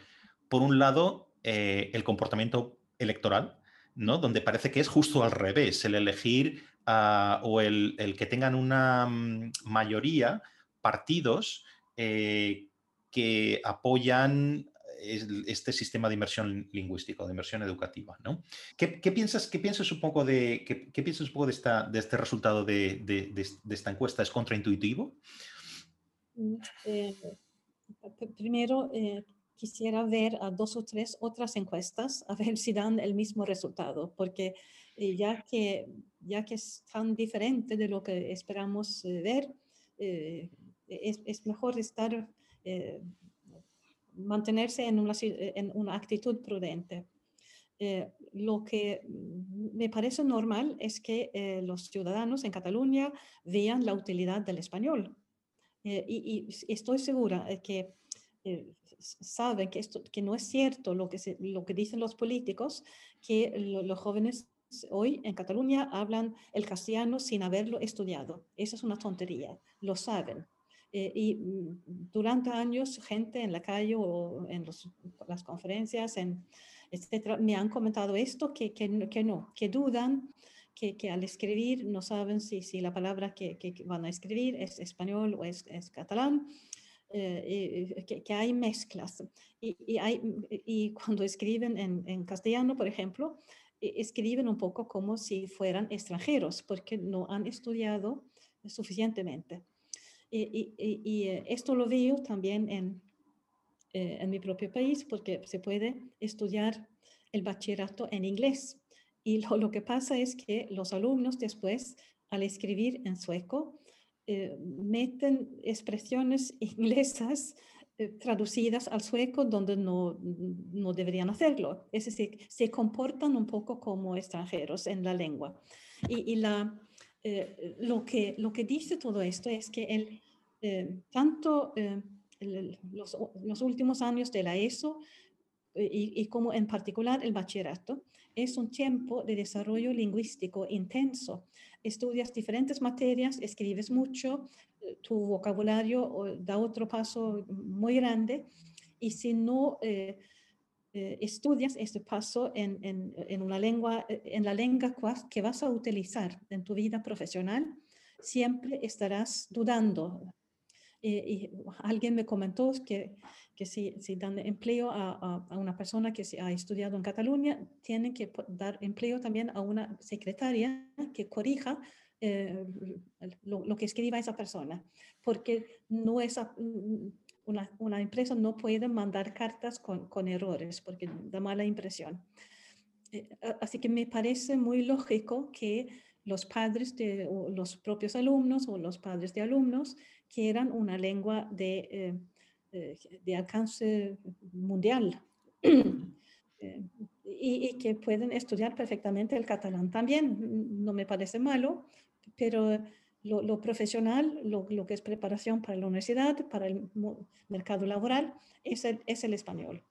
por un lado, eh, el comportamiento electoral, ¿no? donde parece que es justo al revés, el elegir ah, o el, que tengan una mm, mayoría partidos eh, que apoyan este sistema de inversión lingüística, de inversión educativa. ¿no? ¿Qué, piensas, qué piensas un poco de, qué, piensas un poco de, esta, de este resultado de, esta encuesta? ¿Es contraintuitivo? Mm, eh, primero, eh, quisiera ver a dos o tres otras encuestas a ver si dan el mismo resultado, porque eh, ya, que, ya que es tan diferente de lo que esperamos eh, ver, eh, es, es, mejor estar, mantenerse en una, en una actitud prudente. lo que me parece normal es que los ciudadanos en Cataluña vean la utilidad del español. y, y, estoy segura que saben que, esto, que no es cierto lo que, lo que dicen los políticos, que los jóvenes hoy en Cataluña hablan el castellano sin haberlo estudiado. Esa es una tontería, lo saben. Eh, y mm, durante años, gente en la calle o en las conferencias, en, etcétera, me han comentado esto, que, que, no, que dudan, que, que, al escribir no saben si, si la palabra que, van a escribir es español o es catalán. Eh, que, hay mezclas. Y, y cuando escriben en, castellano, por ejemplo, e, escriben un poco como si fueran extranjeros, porque no han estudiado suficientemente. Y, eh, esto lo veo también en, eh, en mi propio país, porque se puede estudiar el bachillerato en inglés. Y lo que pasa es que los alumnos después, al escribir en sueco, eh, meten expresiones inglesas eh, traducidas al sueco donde no, no, deberían hacerlo. Es decir, se comportan un poco como extranjeros en la lengua. Y, la, eh, lo, que, lo que dice todo esto es que el, tanto los, los, últimos años de la ESO y, y como en particular el bachillerato, es un tiempo de desarrollo lingüístico intenso. Estudias diferentes materias, escribes mucho, eh, tu vocabulario da otro paso muy grande y si no eh, eh, estudias este paso en, en, una lengua, en la lengua que vas a utilizar en tu vida profesional, siempre estarás dudando. y alguien me comentó que que si, si dan empleo a, a, una persona que ha estudiado en Cataluña, tienen que dar empleo también a una secretaria que corrija eh, lo, lo, que escriba esa persona, porque no es una, una, empresa no puede mandar cartas con, con errores, porque da mala impresión. Eh, así que me parece muy lógico que los padres de los propios alumnos o los padres de alumnos quieran una lengua de... Eh, de alcance mundial eh, y, que pueden estudiar perfectamente el catalán. También no me parece malo, pero lo, profesional, lo, que es preparación para la universidad, para el mercado laboral, es el, es el español.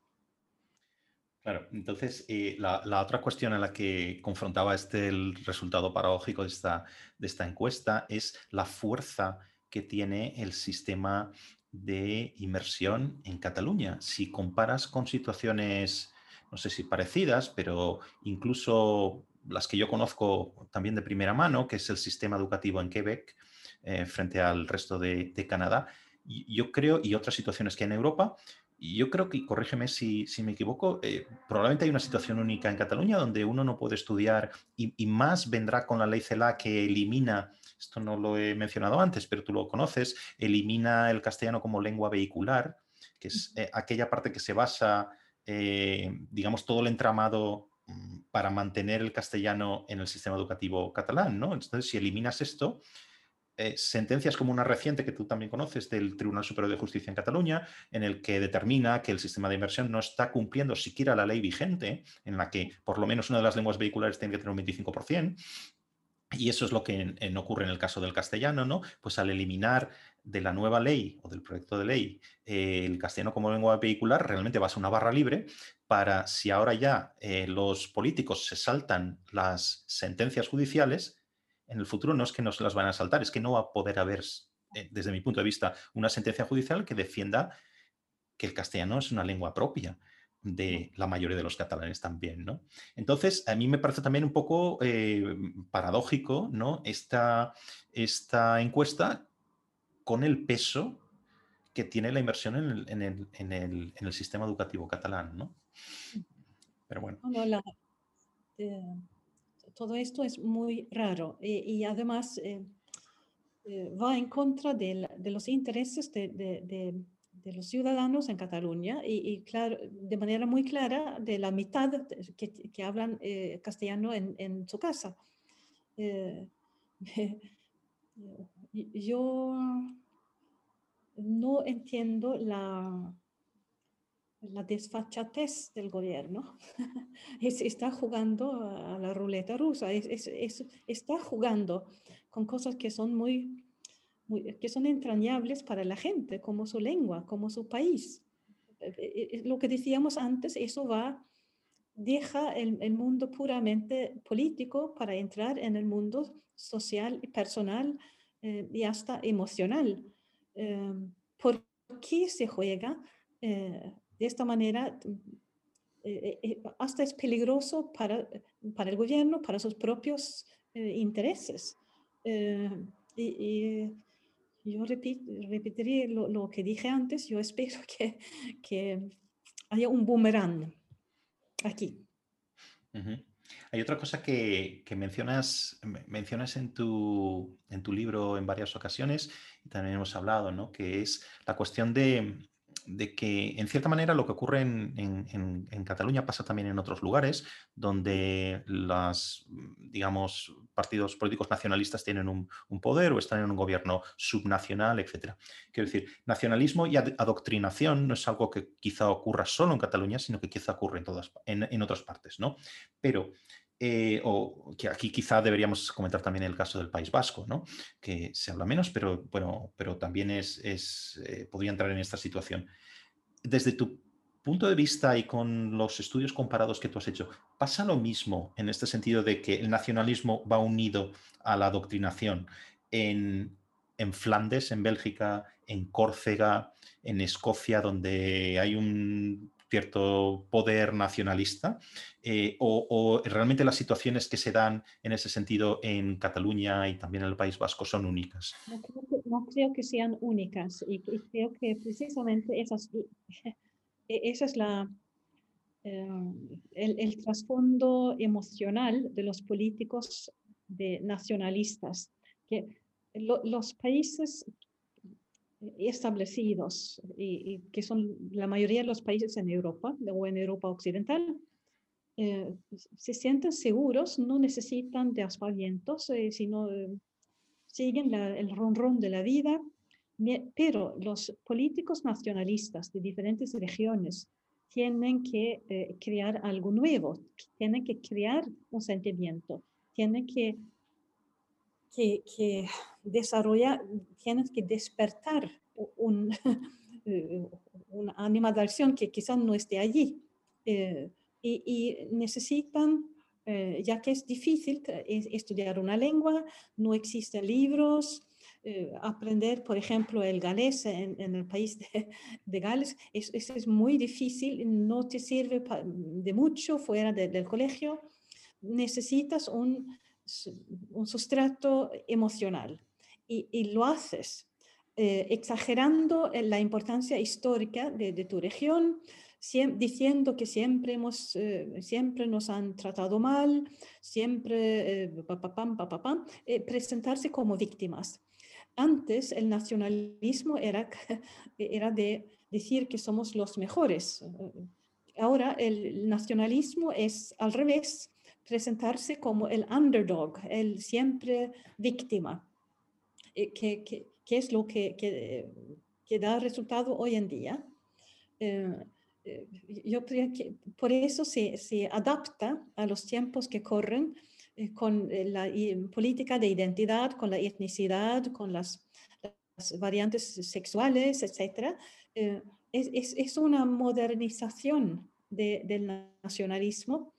Claro, entonces eh, la, la, otra cuestión en la que confrontaba este el resultado paradójico de esta, de esta encuesta es la fuerza que tiene el sistema de inmersión en Cataluña. Si comparas con situaciones, no sé si parecidas, pero incluso las que yo conozco también de primera mano, que es el sistema educativo en Quebec eh, frente al resto de, Canadá, yo creo, y otras situaciones que hay en Europa, yo creo que, corrígeme si, me equivoco, eh, probablemente hay una situación única en Cataluña donde uno no puede estudiar y, más vendrá con la ley CELA que elimina, esto no lo he mencionado antes, pero tú lo conoces, elimina el castellano como lengua vehicular, que es eh, aquella parte que se basa, eh, digamos, todo el entramado mm, para mantener el castellano en el sistema educativo catalán, ¿no? Entonces, si eliminas esto, eh, sentencias como una reciente que tú también conoces del Tribunal Superior de Justicia en Cataluña, en el que determina que el sistema de inversión no está cumpliendo siquiera la ley vigente, en la que por lo menos una de las lenguas vehiculares tiene que tener un 25%. Y eso es lo que no ocurre en el caso del castellano, ¿no? Pues al eliminar de la nueva ley o del proyecto de ley eh, el castellano como lengua vehicular, realmente va a ser una barra libre para si ahora ya eh, los políticos se saltan las sentencias judiciales, en el futuro no es que no se las van a saltar, es que no va a poder haber, eh, desde mi punto de vista, una sentencia judicial que defienda que el castellano es una lengua propia de la mayoría de los catalanes también, ¿no? Entonces, a mí me parece también un poco eh, paradójico, ¿no? Esta, esta encuesta con el peso que tiene la inversión en el, sistema educativo catalán, ¿no? Pero bueno. Eh, todo esto es muy raro y, además eh, eh, va en contra de, los intereses de, los ciudadanos en Cataluña y, claro, de manera muy clara de la mitad que, hablan eh, castellano en, su casa. yo no entiendo la, la desfachatez del gobierno. está jugando a la ruleta rusa, está jugando con cosas que son muy, que son entrañables para la gente, como su lengua, como su país. Eh, eh, eh, lo que decíamos antes, eso va, deja el, mundo puramente político para entrar en el mundo social y personal y hasta emocional. ¿Por qué se juega? De esta manera, eh, eh, hasta es peligroso para, para el gobierno, para sus propios eh, intereses. y, yo repetiré lo, que dije antes, yo espero que, que haya un boomerang aquí. Hay otra cosa que, que, mencionas, mencionas en, tu, en tu libro en varias ocasiones y también hemos hablado, ¿no? que es la cuestión de, de que, en cierta manera, lo que ocurre en, Cataluña pasa también en otros lugares, donde los, digamos, partidos políticos nacionalistas tienen un, poder o están en un gobierno subnacional, etc. Quiero decir, nacionalismo y adoctrinación no es algo que quizá ocurra solo en Cataluña, sino que quizá ocurre en, todas, en, otras partes, ¿no? Pero eh, o que aquí quizá deberíamos comentar también el caso del País Vasco, ¿no? que se habla menos, pero, bueno, pero también es, eh, podría entrar en esta situación. Desde tu punto de vista y con los estudios comparados que tú has hecho, ¿pasa lo mismo en este sentido de que el nacionalismo va unido a la adoctrinación en, en Flandes, en Bélgica, en Córcega, en Escocia, donde hay un cierto poder nacionalista, eh, o, realmente las situaciones que se dan en ese sentido en Cataluña y también en el País Vasco son únicas? No creo que, sean únicas y, creo que precisamente esas, e, es la, eh, el, trasfondo emocional de los políticos nacionalistas, que los países establecidos, y, que son la mayoría de los países en Europa o en Europa Occidental, eh, se sienten seguros, no necesitan de aspavientos, eh, sino eh, siguen el ronrón de la vida. Pero los políticos nacionalistas de diferentes regiones tienen que crear algo nuevo, tienen que crear un sentimiento, tienen que que, que desarrolla, tienes que despertar un, eh, una animación que quizás no esté allí. Eh, y, necesitan, eh, ya que es difícil estudiar una lengua, no existen libros, aprender, por ejemplo, el galés en, el país de, de Gales, eso es, muy difícil, no te sirve de mucho fuera del colegio. Necesitas un, un sustrato emocional y, lo haces exagerando la importancia histórica de, tu región, diciendo que siempre, hemos, siempre nos han tratado mal, siempre presentarse como víctimas. Antes el nacionalismo era, era de decir que somos los mejores. Ahora el nacionalismo es al revés, presentarse como el underdog, el siempre víctima, eh, que, es lo que, que, da resultado hoy en día. Eh, eh, yo por eso se, se, adapta a los tiempos que corren con la política de identidad, con la etnicidad, con las, variantes sexuales, etc. es, es, es, una modernización del nacionalismo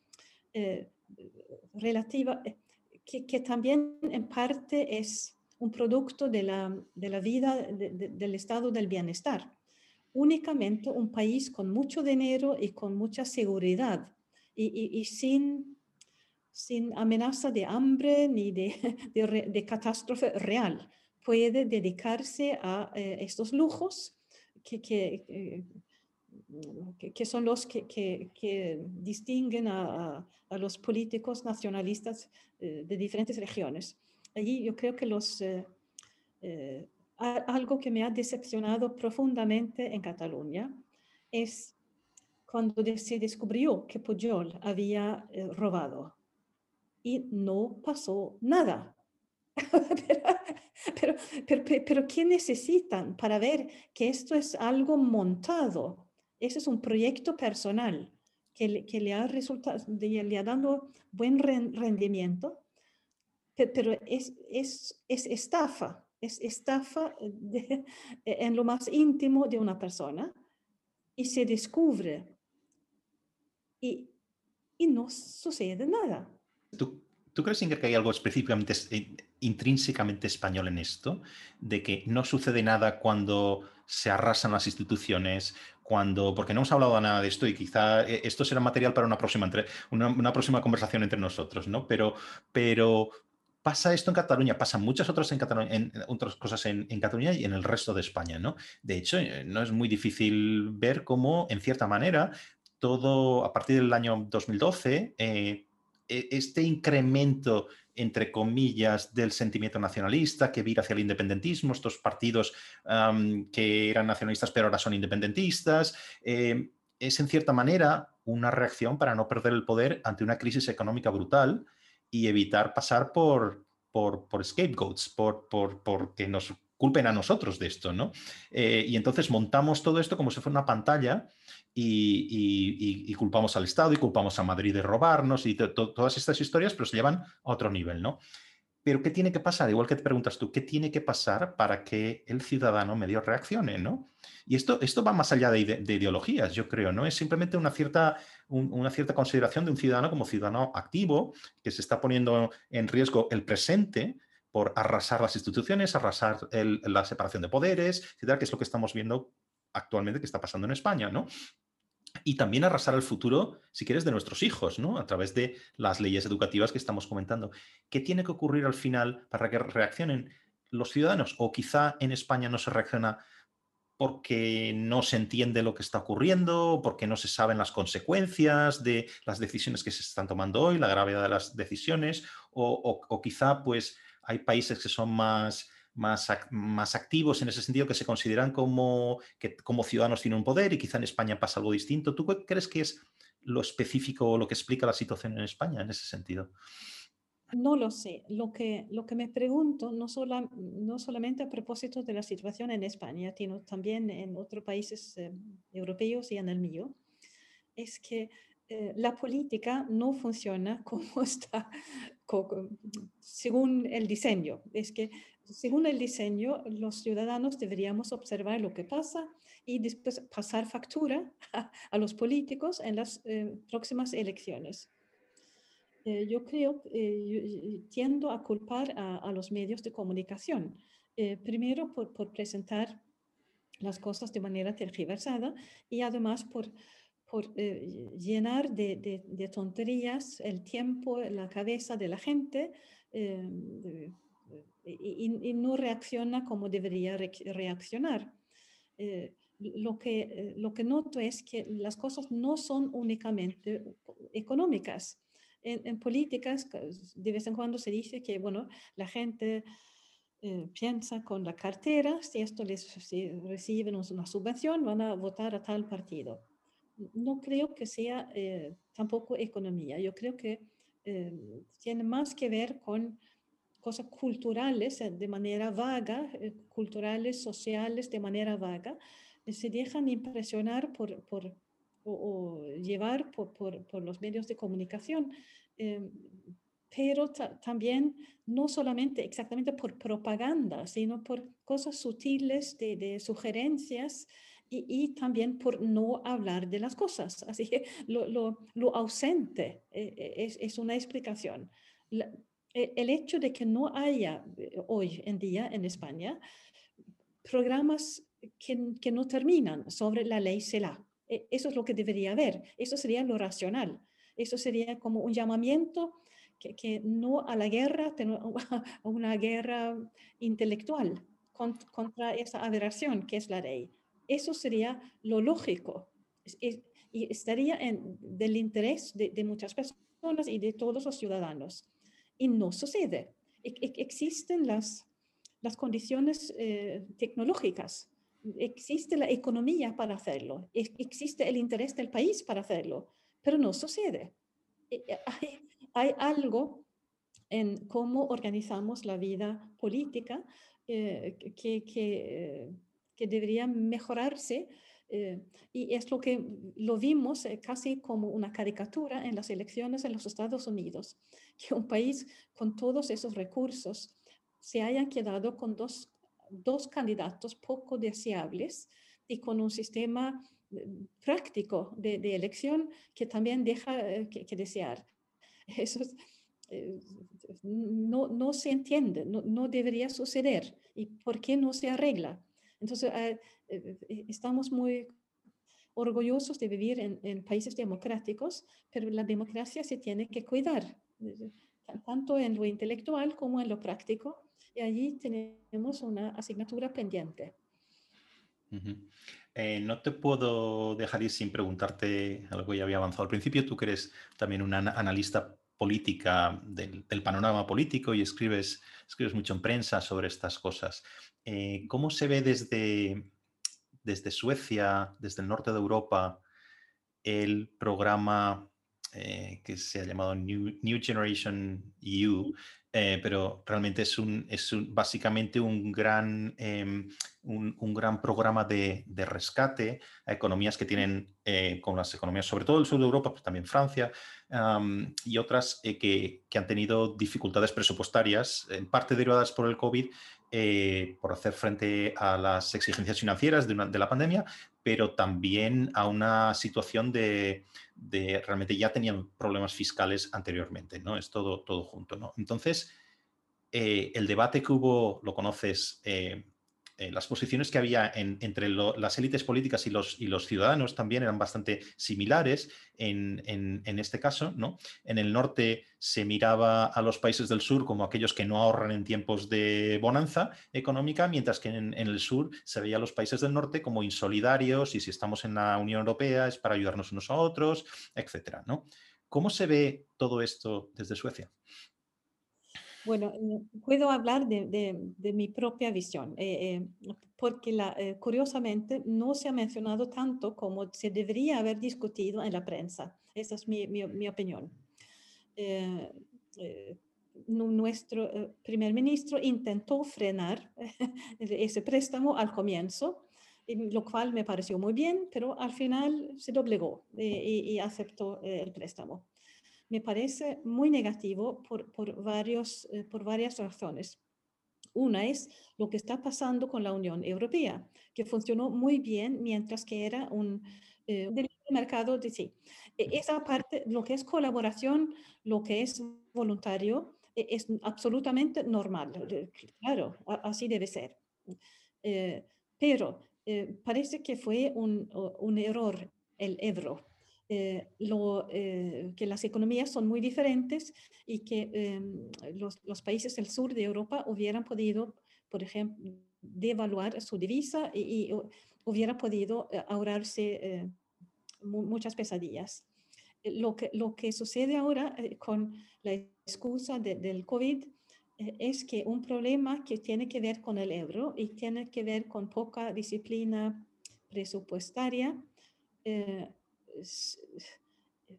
relativa, eh, que, que, también en parte es un producto de la, de la vida del estado del bienestar. Únicamente un país con mucho dinero y con mucha seguridad y, y, sin, sin amenaza de hambre ni de, de, catástrofe real puede dedicarse a eh, estos lujos que, que, eh, que, son los que, que distinguen a, a, los políticos nacionalistas eh, de diferentes regiones. Allí yo creo que los, eh, eh, algo que me ha decepcionado profundamente en Cataluña es cuando se descubrió que Pujol había robado y no pasó nada. pero, pero, pero, pero, ¿qué necesitan para ver que esto es algo montado? Ese es un proyecto personal que le, que le ha resultado, le ha dado buen rendimiento, pero es, es, es estafa, es estafa en lo más íntimo de una persona y se descubre y, y no sucede nada. ¿Tú, ¿Tú crees, Inger, que hay algo específicamente, eh, intrínsecamente español en esto? De que no sucede nada cuando se arrasan las instituciones, cuando, porque no hemos hablado nada de esto y quizá eh, esto será material para una próxima, una, próxima conversación entre nosotros, ¿no? Pero, pero pasa esto en Cataluña, pasan muchas otras, en en, otras cosas en, Cataluña y en el resto de España, ¿no? De hecho, eh, no es muy difícil ver cómo, en cierta manera, todo a partir del año 2012, eh, e, este incremento entre comillas, del sentimiento nacionalista que vira hacia el independentismo, estos partidos que eran nacionalistas pero ahora son independentistas. Eh, es en cierta manera una reacción para no perder el poder ante una crisis económica brutal y evitar pasar por, por, por scapegoats, por, por, por que nos culpen a nosotros de esto, ¿no? Eh, y entonces montamos todo esto como si fuera una pantalla y, culpamos al Estado y culpamos a Madrid de robarnos y todas estas historias, pero se llevan a otro nivel, ¿no? Pero ¿qué tiene que pasar? Igual que te preguntas tú, ¿qué tiene que pasar para que el ciudadano medio reaccione, ¿no? Y esto, esto va más allá de, ideologías, yo creo, ¿no? Es simplemente una cierta, una cierta consideración de un ciudadano como ciudadano activo que se está poniendo en riesgo el presente, por arrasar las instituciones, arrasar la separación de poderes, etcétera, que es lo que estamos viendo actualmente que está pasando en España, ¿no? Y también arrasar el futuro, si quieres, de nuestros hijos, ¿no? A través de las leyes educativas que estamos comentando. ¿Qué tiene que ocurrir al final para que reaccionen los ciudadanos? O quizá en España no se reacciona porque no se entiende lo que está ocurriendo, porque no se saben las consecuencias de las decisiones que se están tomando hoy, la gravedad de las decisiones, o, o quizá pues hay países que son más, más, más activos en ese sentido, que se consideran como, que como ciudadanos tienen un poder y quizá en España pasa algo distinto. ¿Tú crees que es lo específico o lo que explica la situación en España en ese sentido? No lo sé. Lo que, lo que me pregunto, no, no solamente a propósito de la situación en España, sino también en otros países eh, europeos y en el mío, es que eh, la política no funciona como está, según el diseño. Es que según el diseño, los ciudadanos deberíamos observar lo que pasa y después pasar factura a, los políticos en las eh, próximas elecciones. Eh, yo creo, tiendo a culpar a, los medios de comunicación. primero por, por presentar las cosas de manera tergiversada y además por por eh, llenar de, de, tonterías el tiempo, la cabeza de la gente eh, y, no reacciona como debería reaccionar. lo, que, lo que noto es que las cosas no son únicamente económicas. En, políticas, de vez en cuando se dice que, bueno, la gente piensa con la cartera, si esto les reciben una subvención, van a votar a tal partido. No creo que sea tampoco economía. Yo creo que eh, tiene más que ver con cosas culturales eh, de manera vaga, eh, culturales, sociales de manera vaga, se dejan impresionar por, por o, llevar por, por, por, los medios de comunicación, pero también no solamente exactamente por propaganda, sino por cosas sutiles de, de sugerencias y, también por no hablar de las cosas. Así que lo, lo, lo ausente eh, eh, es, es, una explicación. E, el hecho de que no haya eh, hoy en día en España programas que, que no terminan sobre la ley CELA. E, eso es lo que debería haber. Eso sería lo racional. Eso sería como un llamamiento que, que no a la guerra, a una guerra intelectual contra esa aberración que es la ley. Eso sería lo lógico y estaría en del interés de, muchas personas y de todos los ciudadanos. Y no sucede. E, e, existen las, las condiciones eh, tecnológicas, existe la economía para hacerlo, existe el interés del país para hacerlo, pero no sucede. E, hay, hay algo en cómo organizamos la vida política eh, que, que que debería mejorarse. Eh, y es lo que lo vimos eh, casi como una caricatura en las elecciones en los Estados Unidos, que un país con todos esos recursos se haya quedado con dos, dos candidatos poco deseables y con un sistema eh, práctico de, de elección que también deja que, desear. Eso no, no se entiende, no, no debería suceder. ¿Y por qué no se arregla? Entonces, eh, eh, eh, estamos muy orgullosos de vivir en, países democráticos, pero la democracia se tiene que cuidar, tanto en lo intelectual como en lo práctico, y allí tenemos una asignatura pendiente. no te puedo dejar ir sin preguntarte algo que ya había avanzado al principio. Tú que eres también una analista política del, del, panorama político y escribes, escribes mucho en prensa sobre estas cosas. Eh, ¿Cómo se ve desde, desde Suecia, desde el norte de Europa, el programa eh, que se ha llamado New, Generation EU, eh, pero realmente es, un, es básicamente un gran, em, un, gran programa de, rescate a economías que tienen, como las economías, sobre todo el sur de Europa, pues también Francia y otras que, que, han tenido dificultades presupuestarias, en parte derivadas por el COVID, eh, por hacer frente a las exigencias financieras de, la pandemia, pero también a una situación de, de, realmente ya tenían problemas fiscales anteriormente, ¿no? Es todo, todo junto, ¿no? Entonces, eh, el debate que hubo, lo conoces, eh, eh, las posiciones que había entre las élites políticas y los, ciudadanos también eran bastante similares en, este caso. ¿no? En el norte se miraba a los países del sur como aquellos que no ahorran en tiempos de bonanza económica, mientras que en, el sur se veía a los países del norte como insolidarios y si estamos en la Unión Europea es para ayudarnos unos a otros, etc. ¿no? ¿Cómo se ve todo esto desde Suecia? Bueno, eh, puedo hablar de, mi propia visión, eh, eh, porque la, curiosamente no se ha mencionado tanto como se debería haber discutido en la prensa. Esa es mi, mi, opinión. nuestro primer ministro intentó frenar ese préstamo al comienzo, lo cual me pareció muy bien, pero al final se doblegó y aceptó el préstamo me parece muy negativo por, por, varios, eh, por varias razones. Una es lo que está pasando con la Unión Europea, que funcionó muy bien mientras que era un eh, mercado de sí. E, esa parte, lo que es colaboración, lo que es voluntario, e, es absolutamente normal. Claro, así debe ser. Eh, pero parece que fue un, un error el euro lo, que las economías son muy diferentes y que em, los, los, países del sur de Europa hubieran podido, por ejemplo, devaluar su divisa y, hubiera podido ahorrarse muchas pesadillas. Lo que, lo que sucede ahora con la excusa del COVID eh, es que un problema que tiene que ver con el euro y tiene que ver con poca disciplina presupuestaria, eh,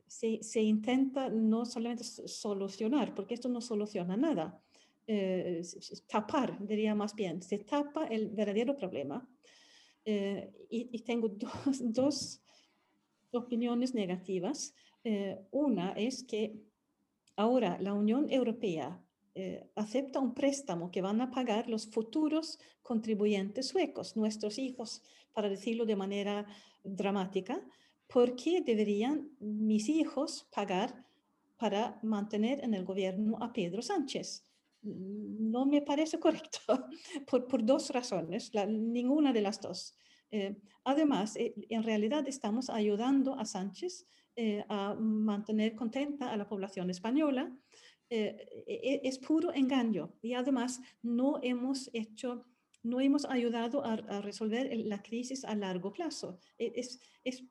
se, intenta no solamente solucionar, porque esto no soluciona nada, eh, tapar, diría más bien, se tapa el verdadero problema. y, tengo dos, dos opiniones negativas. una es que ahora la Unión Europea eh, acepta un préstamo que van a pagar los futuros contribuyentes suecos, nuestros hijos, para decirlo de manera dramática, ¿por qué deberían mis hijos pagar para mantener en el gobierno a Pedro Sánchez? No me parece correcto por, dos razones, ninguna de las dos. Eh, además, eh, en realidad estamos ayudando a Sánchez a mantener contenta a la población española eh, e, es puro engaño y además no hemos hecho, no hemos ayudado a, resolver la crisis a largo plazo. E, es, es,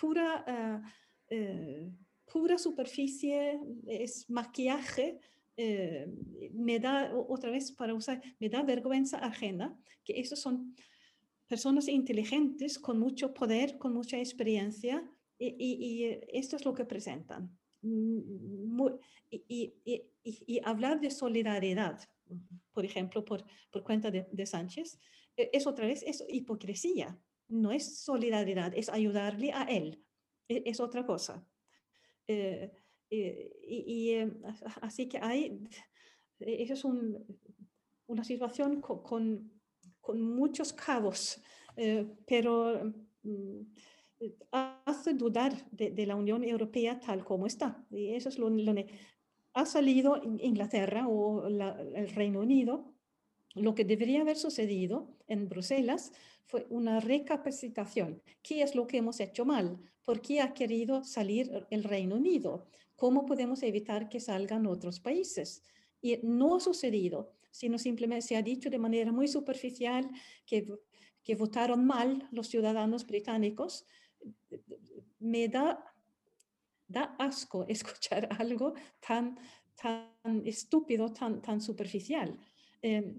pura, ah, eh, pura superficie, es maquillaje. Eh, me da, otra vez para usar, me da vergüenza ajena que esos son personas inteligentes con mucho poder, con mucha experiencia y, esto es lo que presentan. Mm, y, y, hablar de solidaridad, por ejemplo, por, por cuenta de, de, Sánchez, e, es otra vez es hipocresía. No es solidaridad, es ayudarle a él. E, es, otra cosa. Eh, eh, y, eh, así que hay, eso es un, una situación con, con, muchos cabos, pero mm, hace dudar de, la Unión Europea tal como está. Y eso es lo, que ha salido Inglaterra o el Reino Unido. Lo que debería haber sucedido en Bruselas fue una recapacitación. ¿Qué es lo que hemos hecho mal? ¿Por qué ha querido salir el Reino Unido? ¿Cómo podemos evitar que salgan otros países? Y no ha sucedido, sino simplemente se ha dicho de manera muy superficial que, que votaron mal los ciudadanos británicos me da, da asco escuchar algo tan, tan estúpido, tan, tan superficial. Em,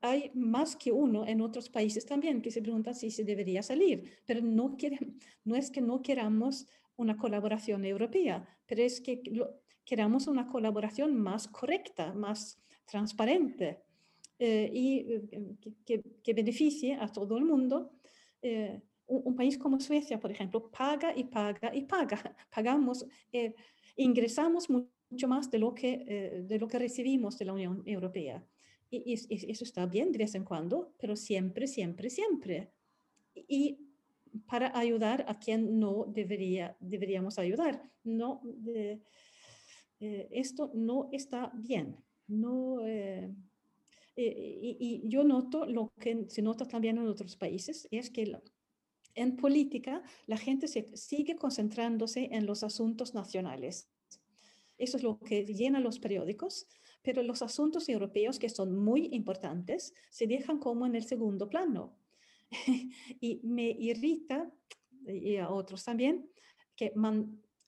hay más que uno en otros países también que se preguntan si se debería salir, pero no, no es que no queramos una colaboración europea, pero es que queramos una colaboración más correcta, más transparente eh, y eh, que, que, beneficie a todo el mundo eh, un, país como Suecia, por ejemplo, paga y paga y paga. Pagamos, eh, ingresamos mucho más de lo, que, eh, de lo que recibimos de la Unión Europea. Y, eso está bien de vez en cuando, pero siempre, siempre, siempre. Y para ayudar a quien no debería, deberíamos ayudar. No, esto no está bien. No, y, y, yo noto lo que se nota también en otros países, es que en política la gente se sigue concentrándose en los asuntos nacionales. Eso es lo que llena los periódicos, pero los asuntos europeos, que son muy importantes, se dejan como en el segundo plano. y me irrita, y a otros también, que,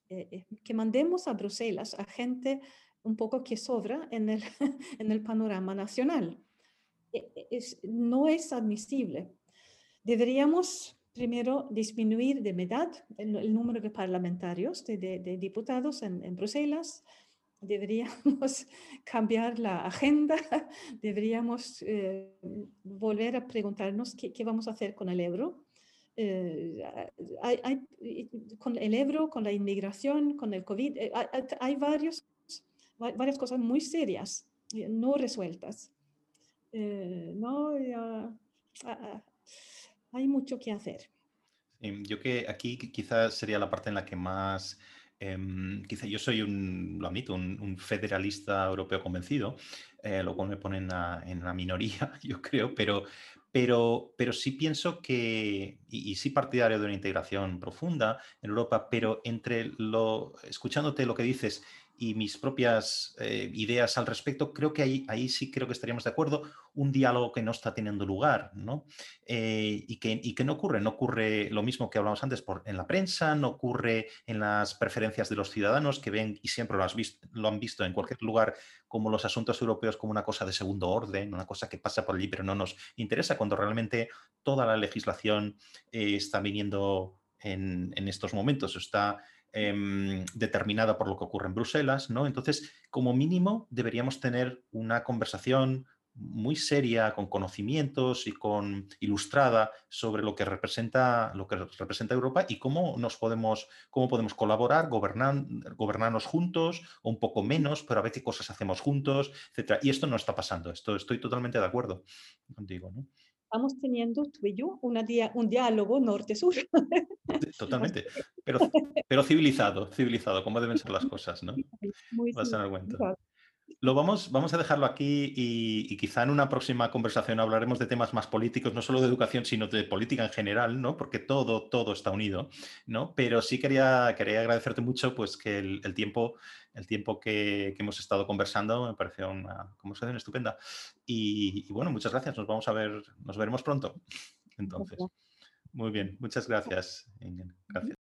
eh, eh, que mandemos a Bruselas a gente un poco que sobra en el, en el panorama nacional. E, e, es, no es admisible. Deberíamos primero disminuir de edad el, número de parlamentarios, de, diputados en, Bruselas. Deberíamos cambiar la agenda, deberíamos eh, volver a preguntarnos qué, vamos a hacer con el euro. Eh, hay, con el euro, con la inmigración, con el COVID, eh, hay, varios varias cosas muy serias, eh, no resueltas. Eh, no, hay mucho que hacer. yo que aquí quizás sería la parte en la que más, em, quizá yo soy un, lo admito, un, federalista europeo convencido, eh, lo cual me pone en la, en la, minoría, yo creo, pero, pero, pero sí pienso que, y, sí partidario de una integración profunda en Europa, pero entre lo, escuchándote lo que dices y mis propias eh, ideas al respecto, creo que ahí, ahí sí creo que estaríamos de acuerdo, un diálogo que no está teniendo lugar, ¿no? Eh, y, que, y, que, no ocurre, no ocurre lo mismo que hablamos antes por, en la prensa, no ocurre en las preferencias de los ciudadanos que ven y siempre lo, has visto, lo han visto en cualquier lugar como los asuntos europeos como una cosa de segundo orden, una cosa que pasa por allí pero no nos interesa, cuando realmente toda la legislación eh, está viniendo en, en estos momentos, está Em, determinada por lo que ocurre en Bruselas, ¿no? Entonces, como mínimo, deberíamos tener una conversación muy seria, con conocimientos y con ilustrada sobre lo que representa, lo que representa Europa y cómo nos podemos, cómo podemos colaborar, gobernar, gobernarnos juntos, o un poco menos, pero a ver qué cosas hacemos juntos, etc. Y esto no está pasando. Esto estoy totalmente de acuerdo contigo. ¿no? Estamos teniendo tú y yo una un diálogo norte-sur. Totalmente, pero, pero civilizado, civilizado, como deben ser las cosas, ¿no? Muy Vas a dar cuenta. Lo vamos, vamos a dejarlo aquí y, quizá en una próxima conversación hablaremos de temas más políticos, no solo de educación, sino de política en general, ¿no? Porque todo, todo está unido, ¿no? Pero sí quería, quería agradecerte mucho pues, que el, tiempo, el tiempo que, hemos estado conversando me pareció una conversación estupenda. Y, y, bueno, muchas gracias. Nos vamos a ver, nos veremos pronto. Entonces, muy bien, muchas gracias. Gracias.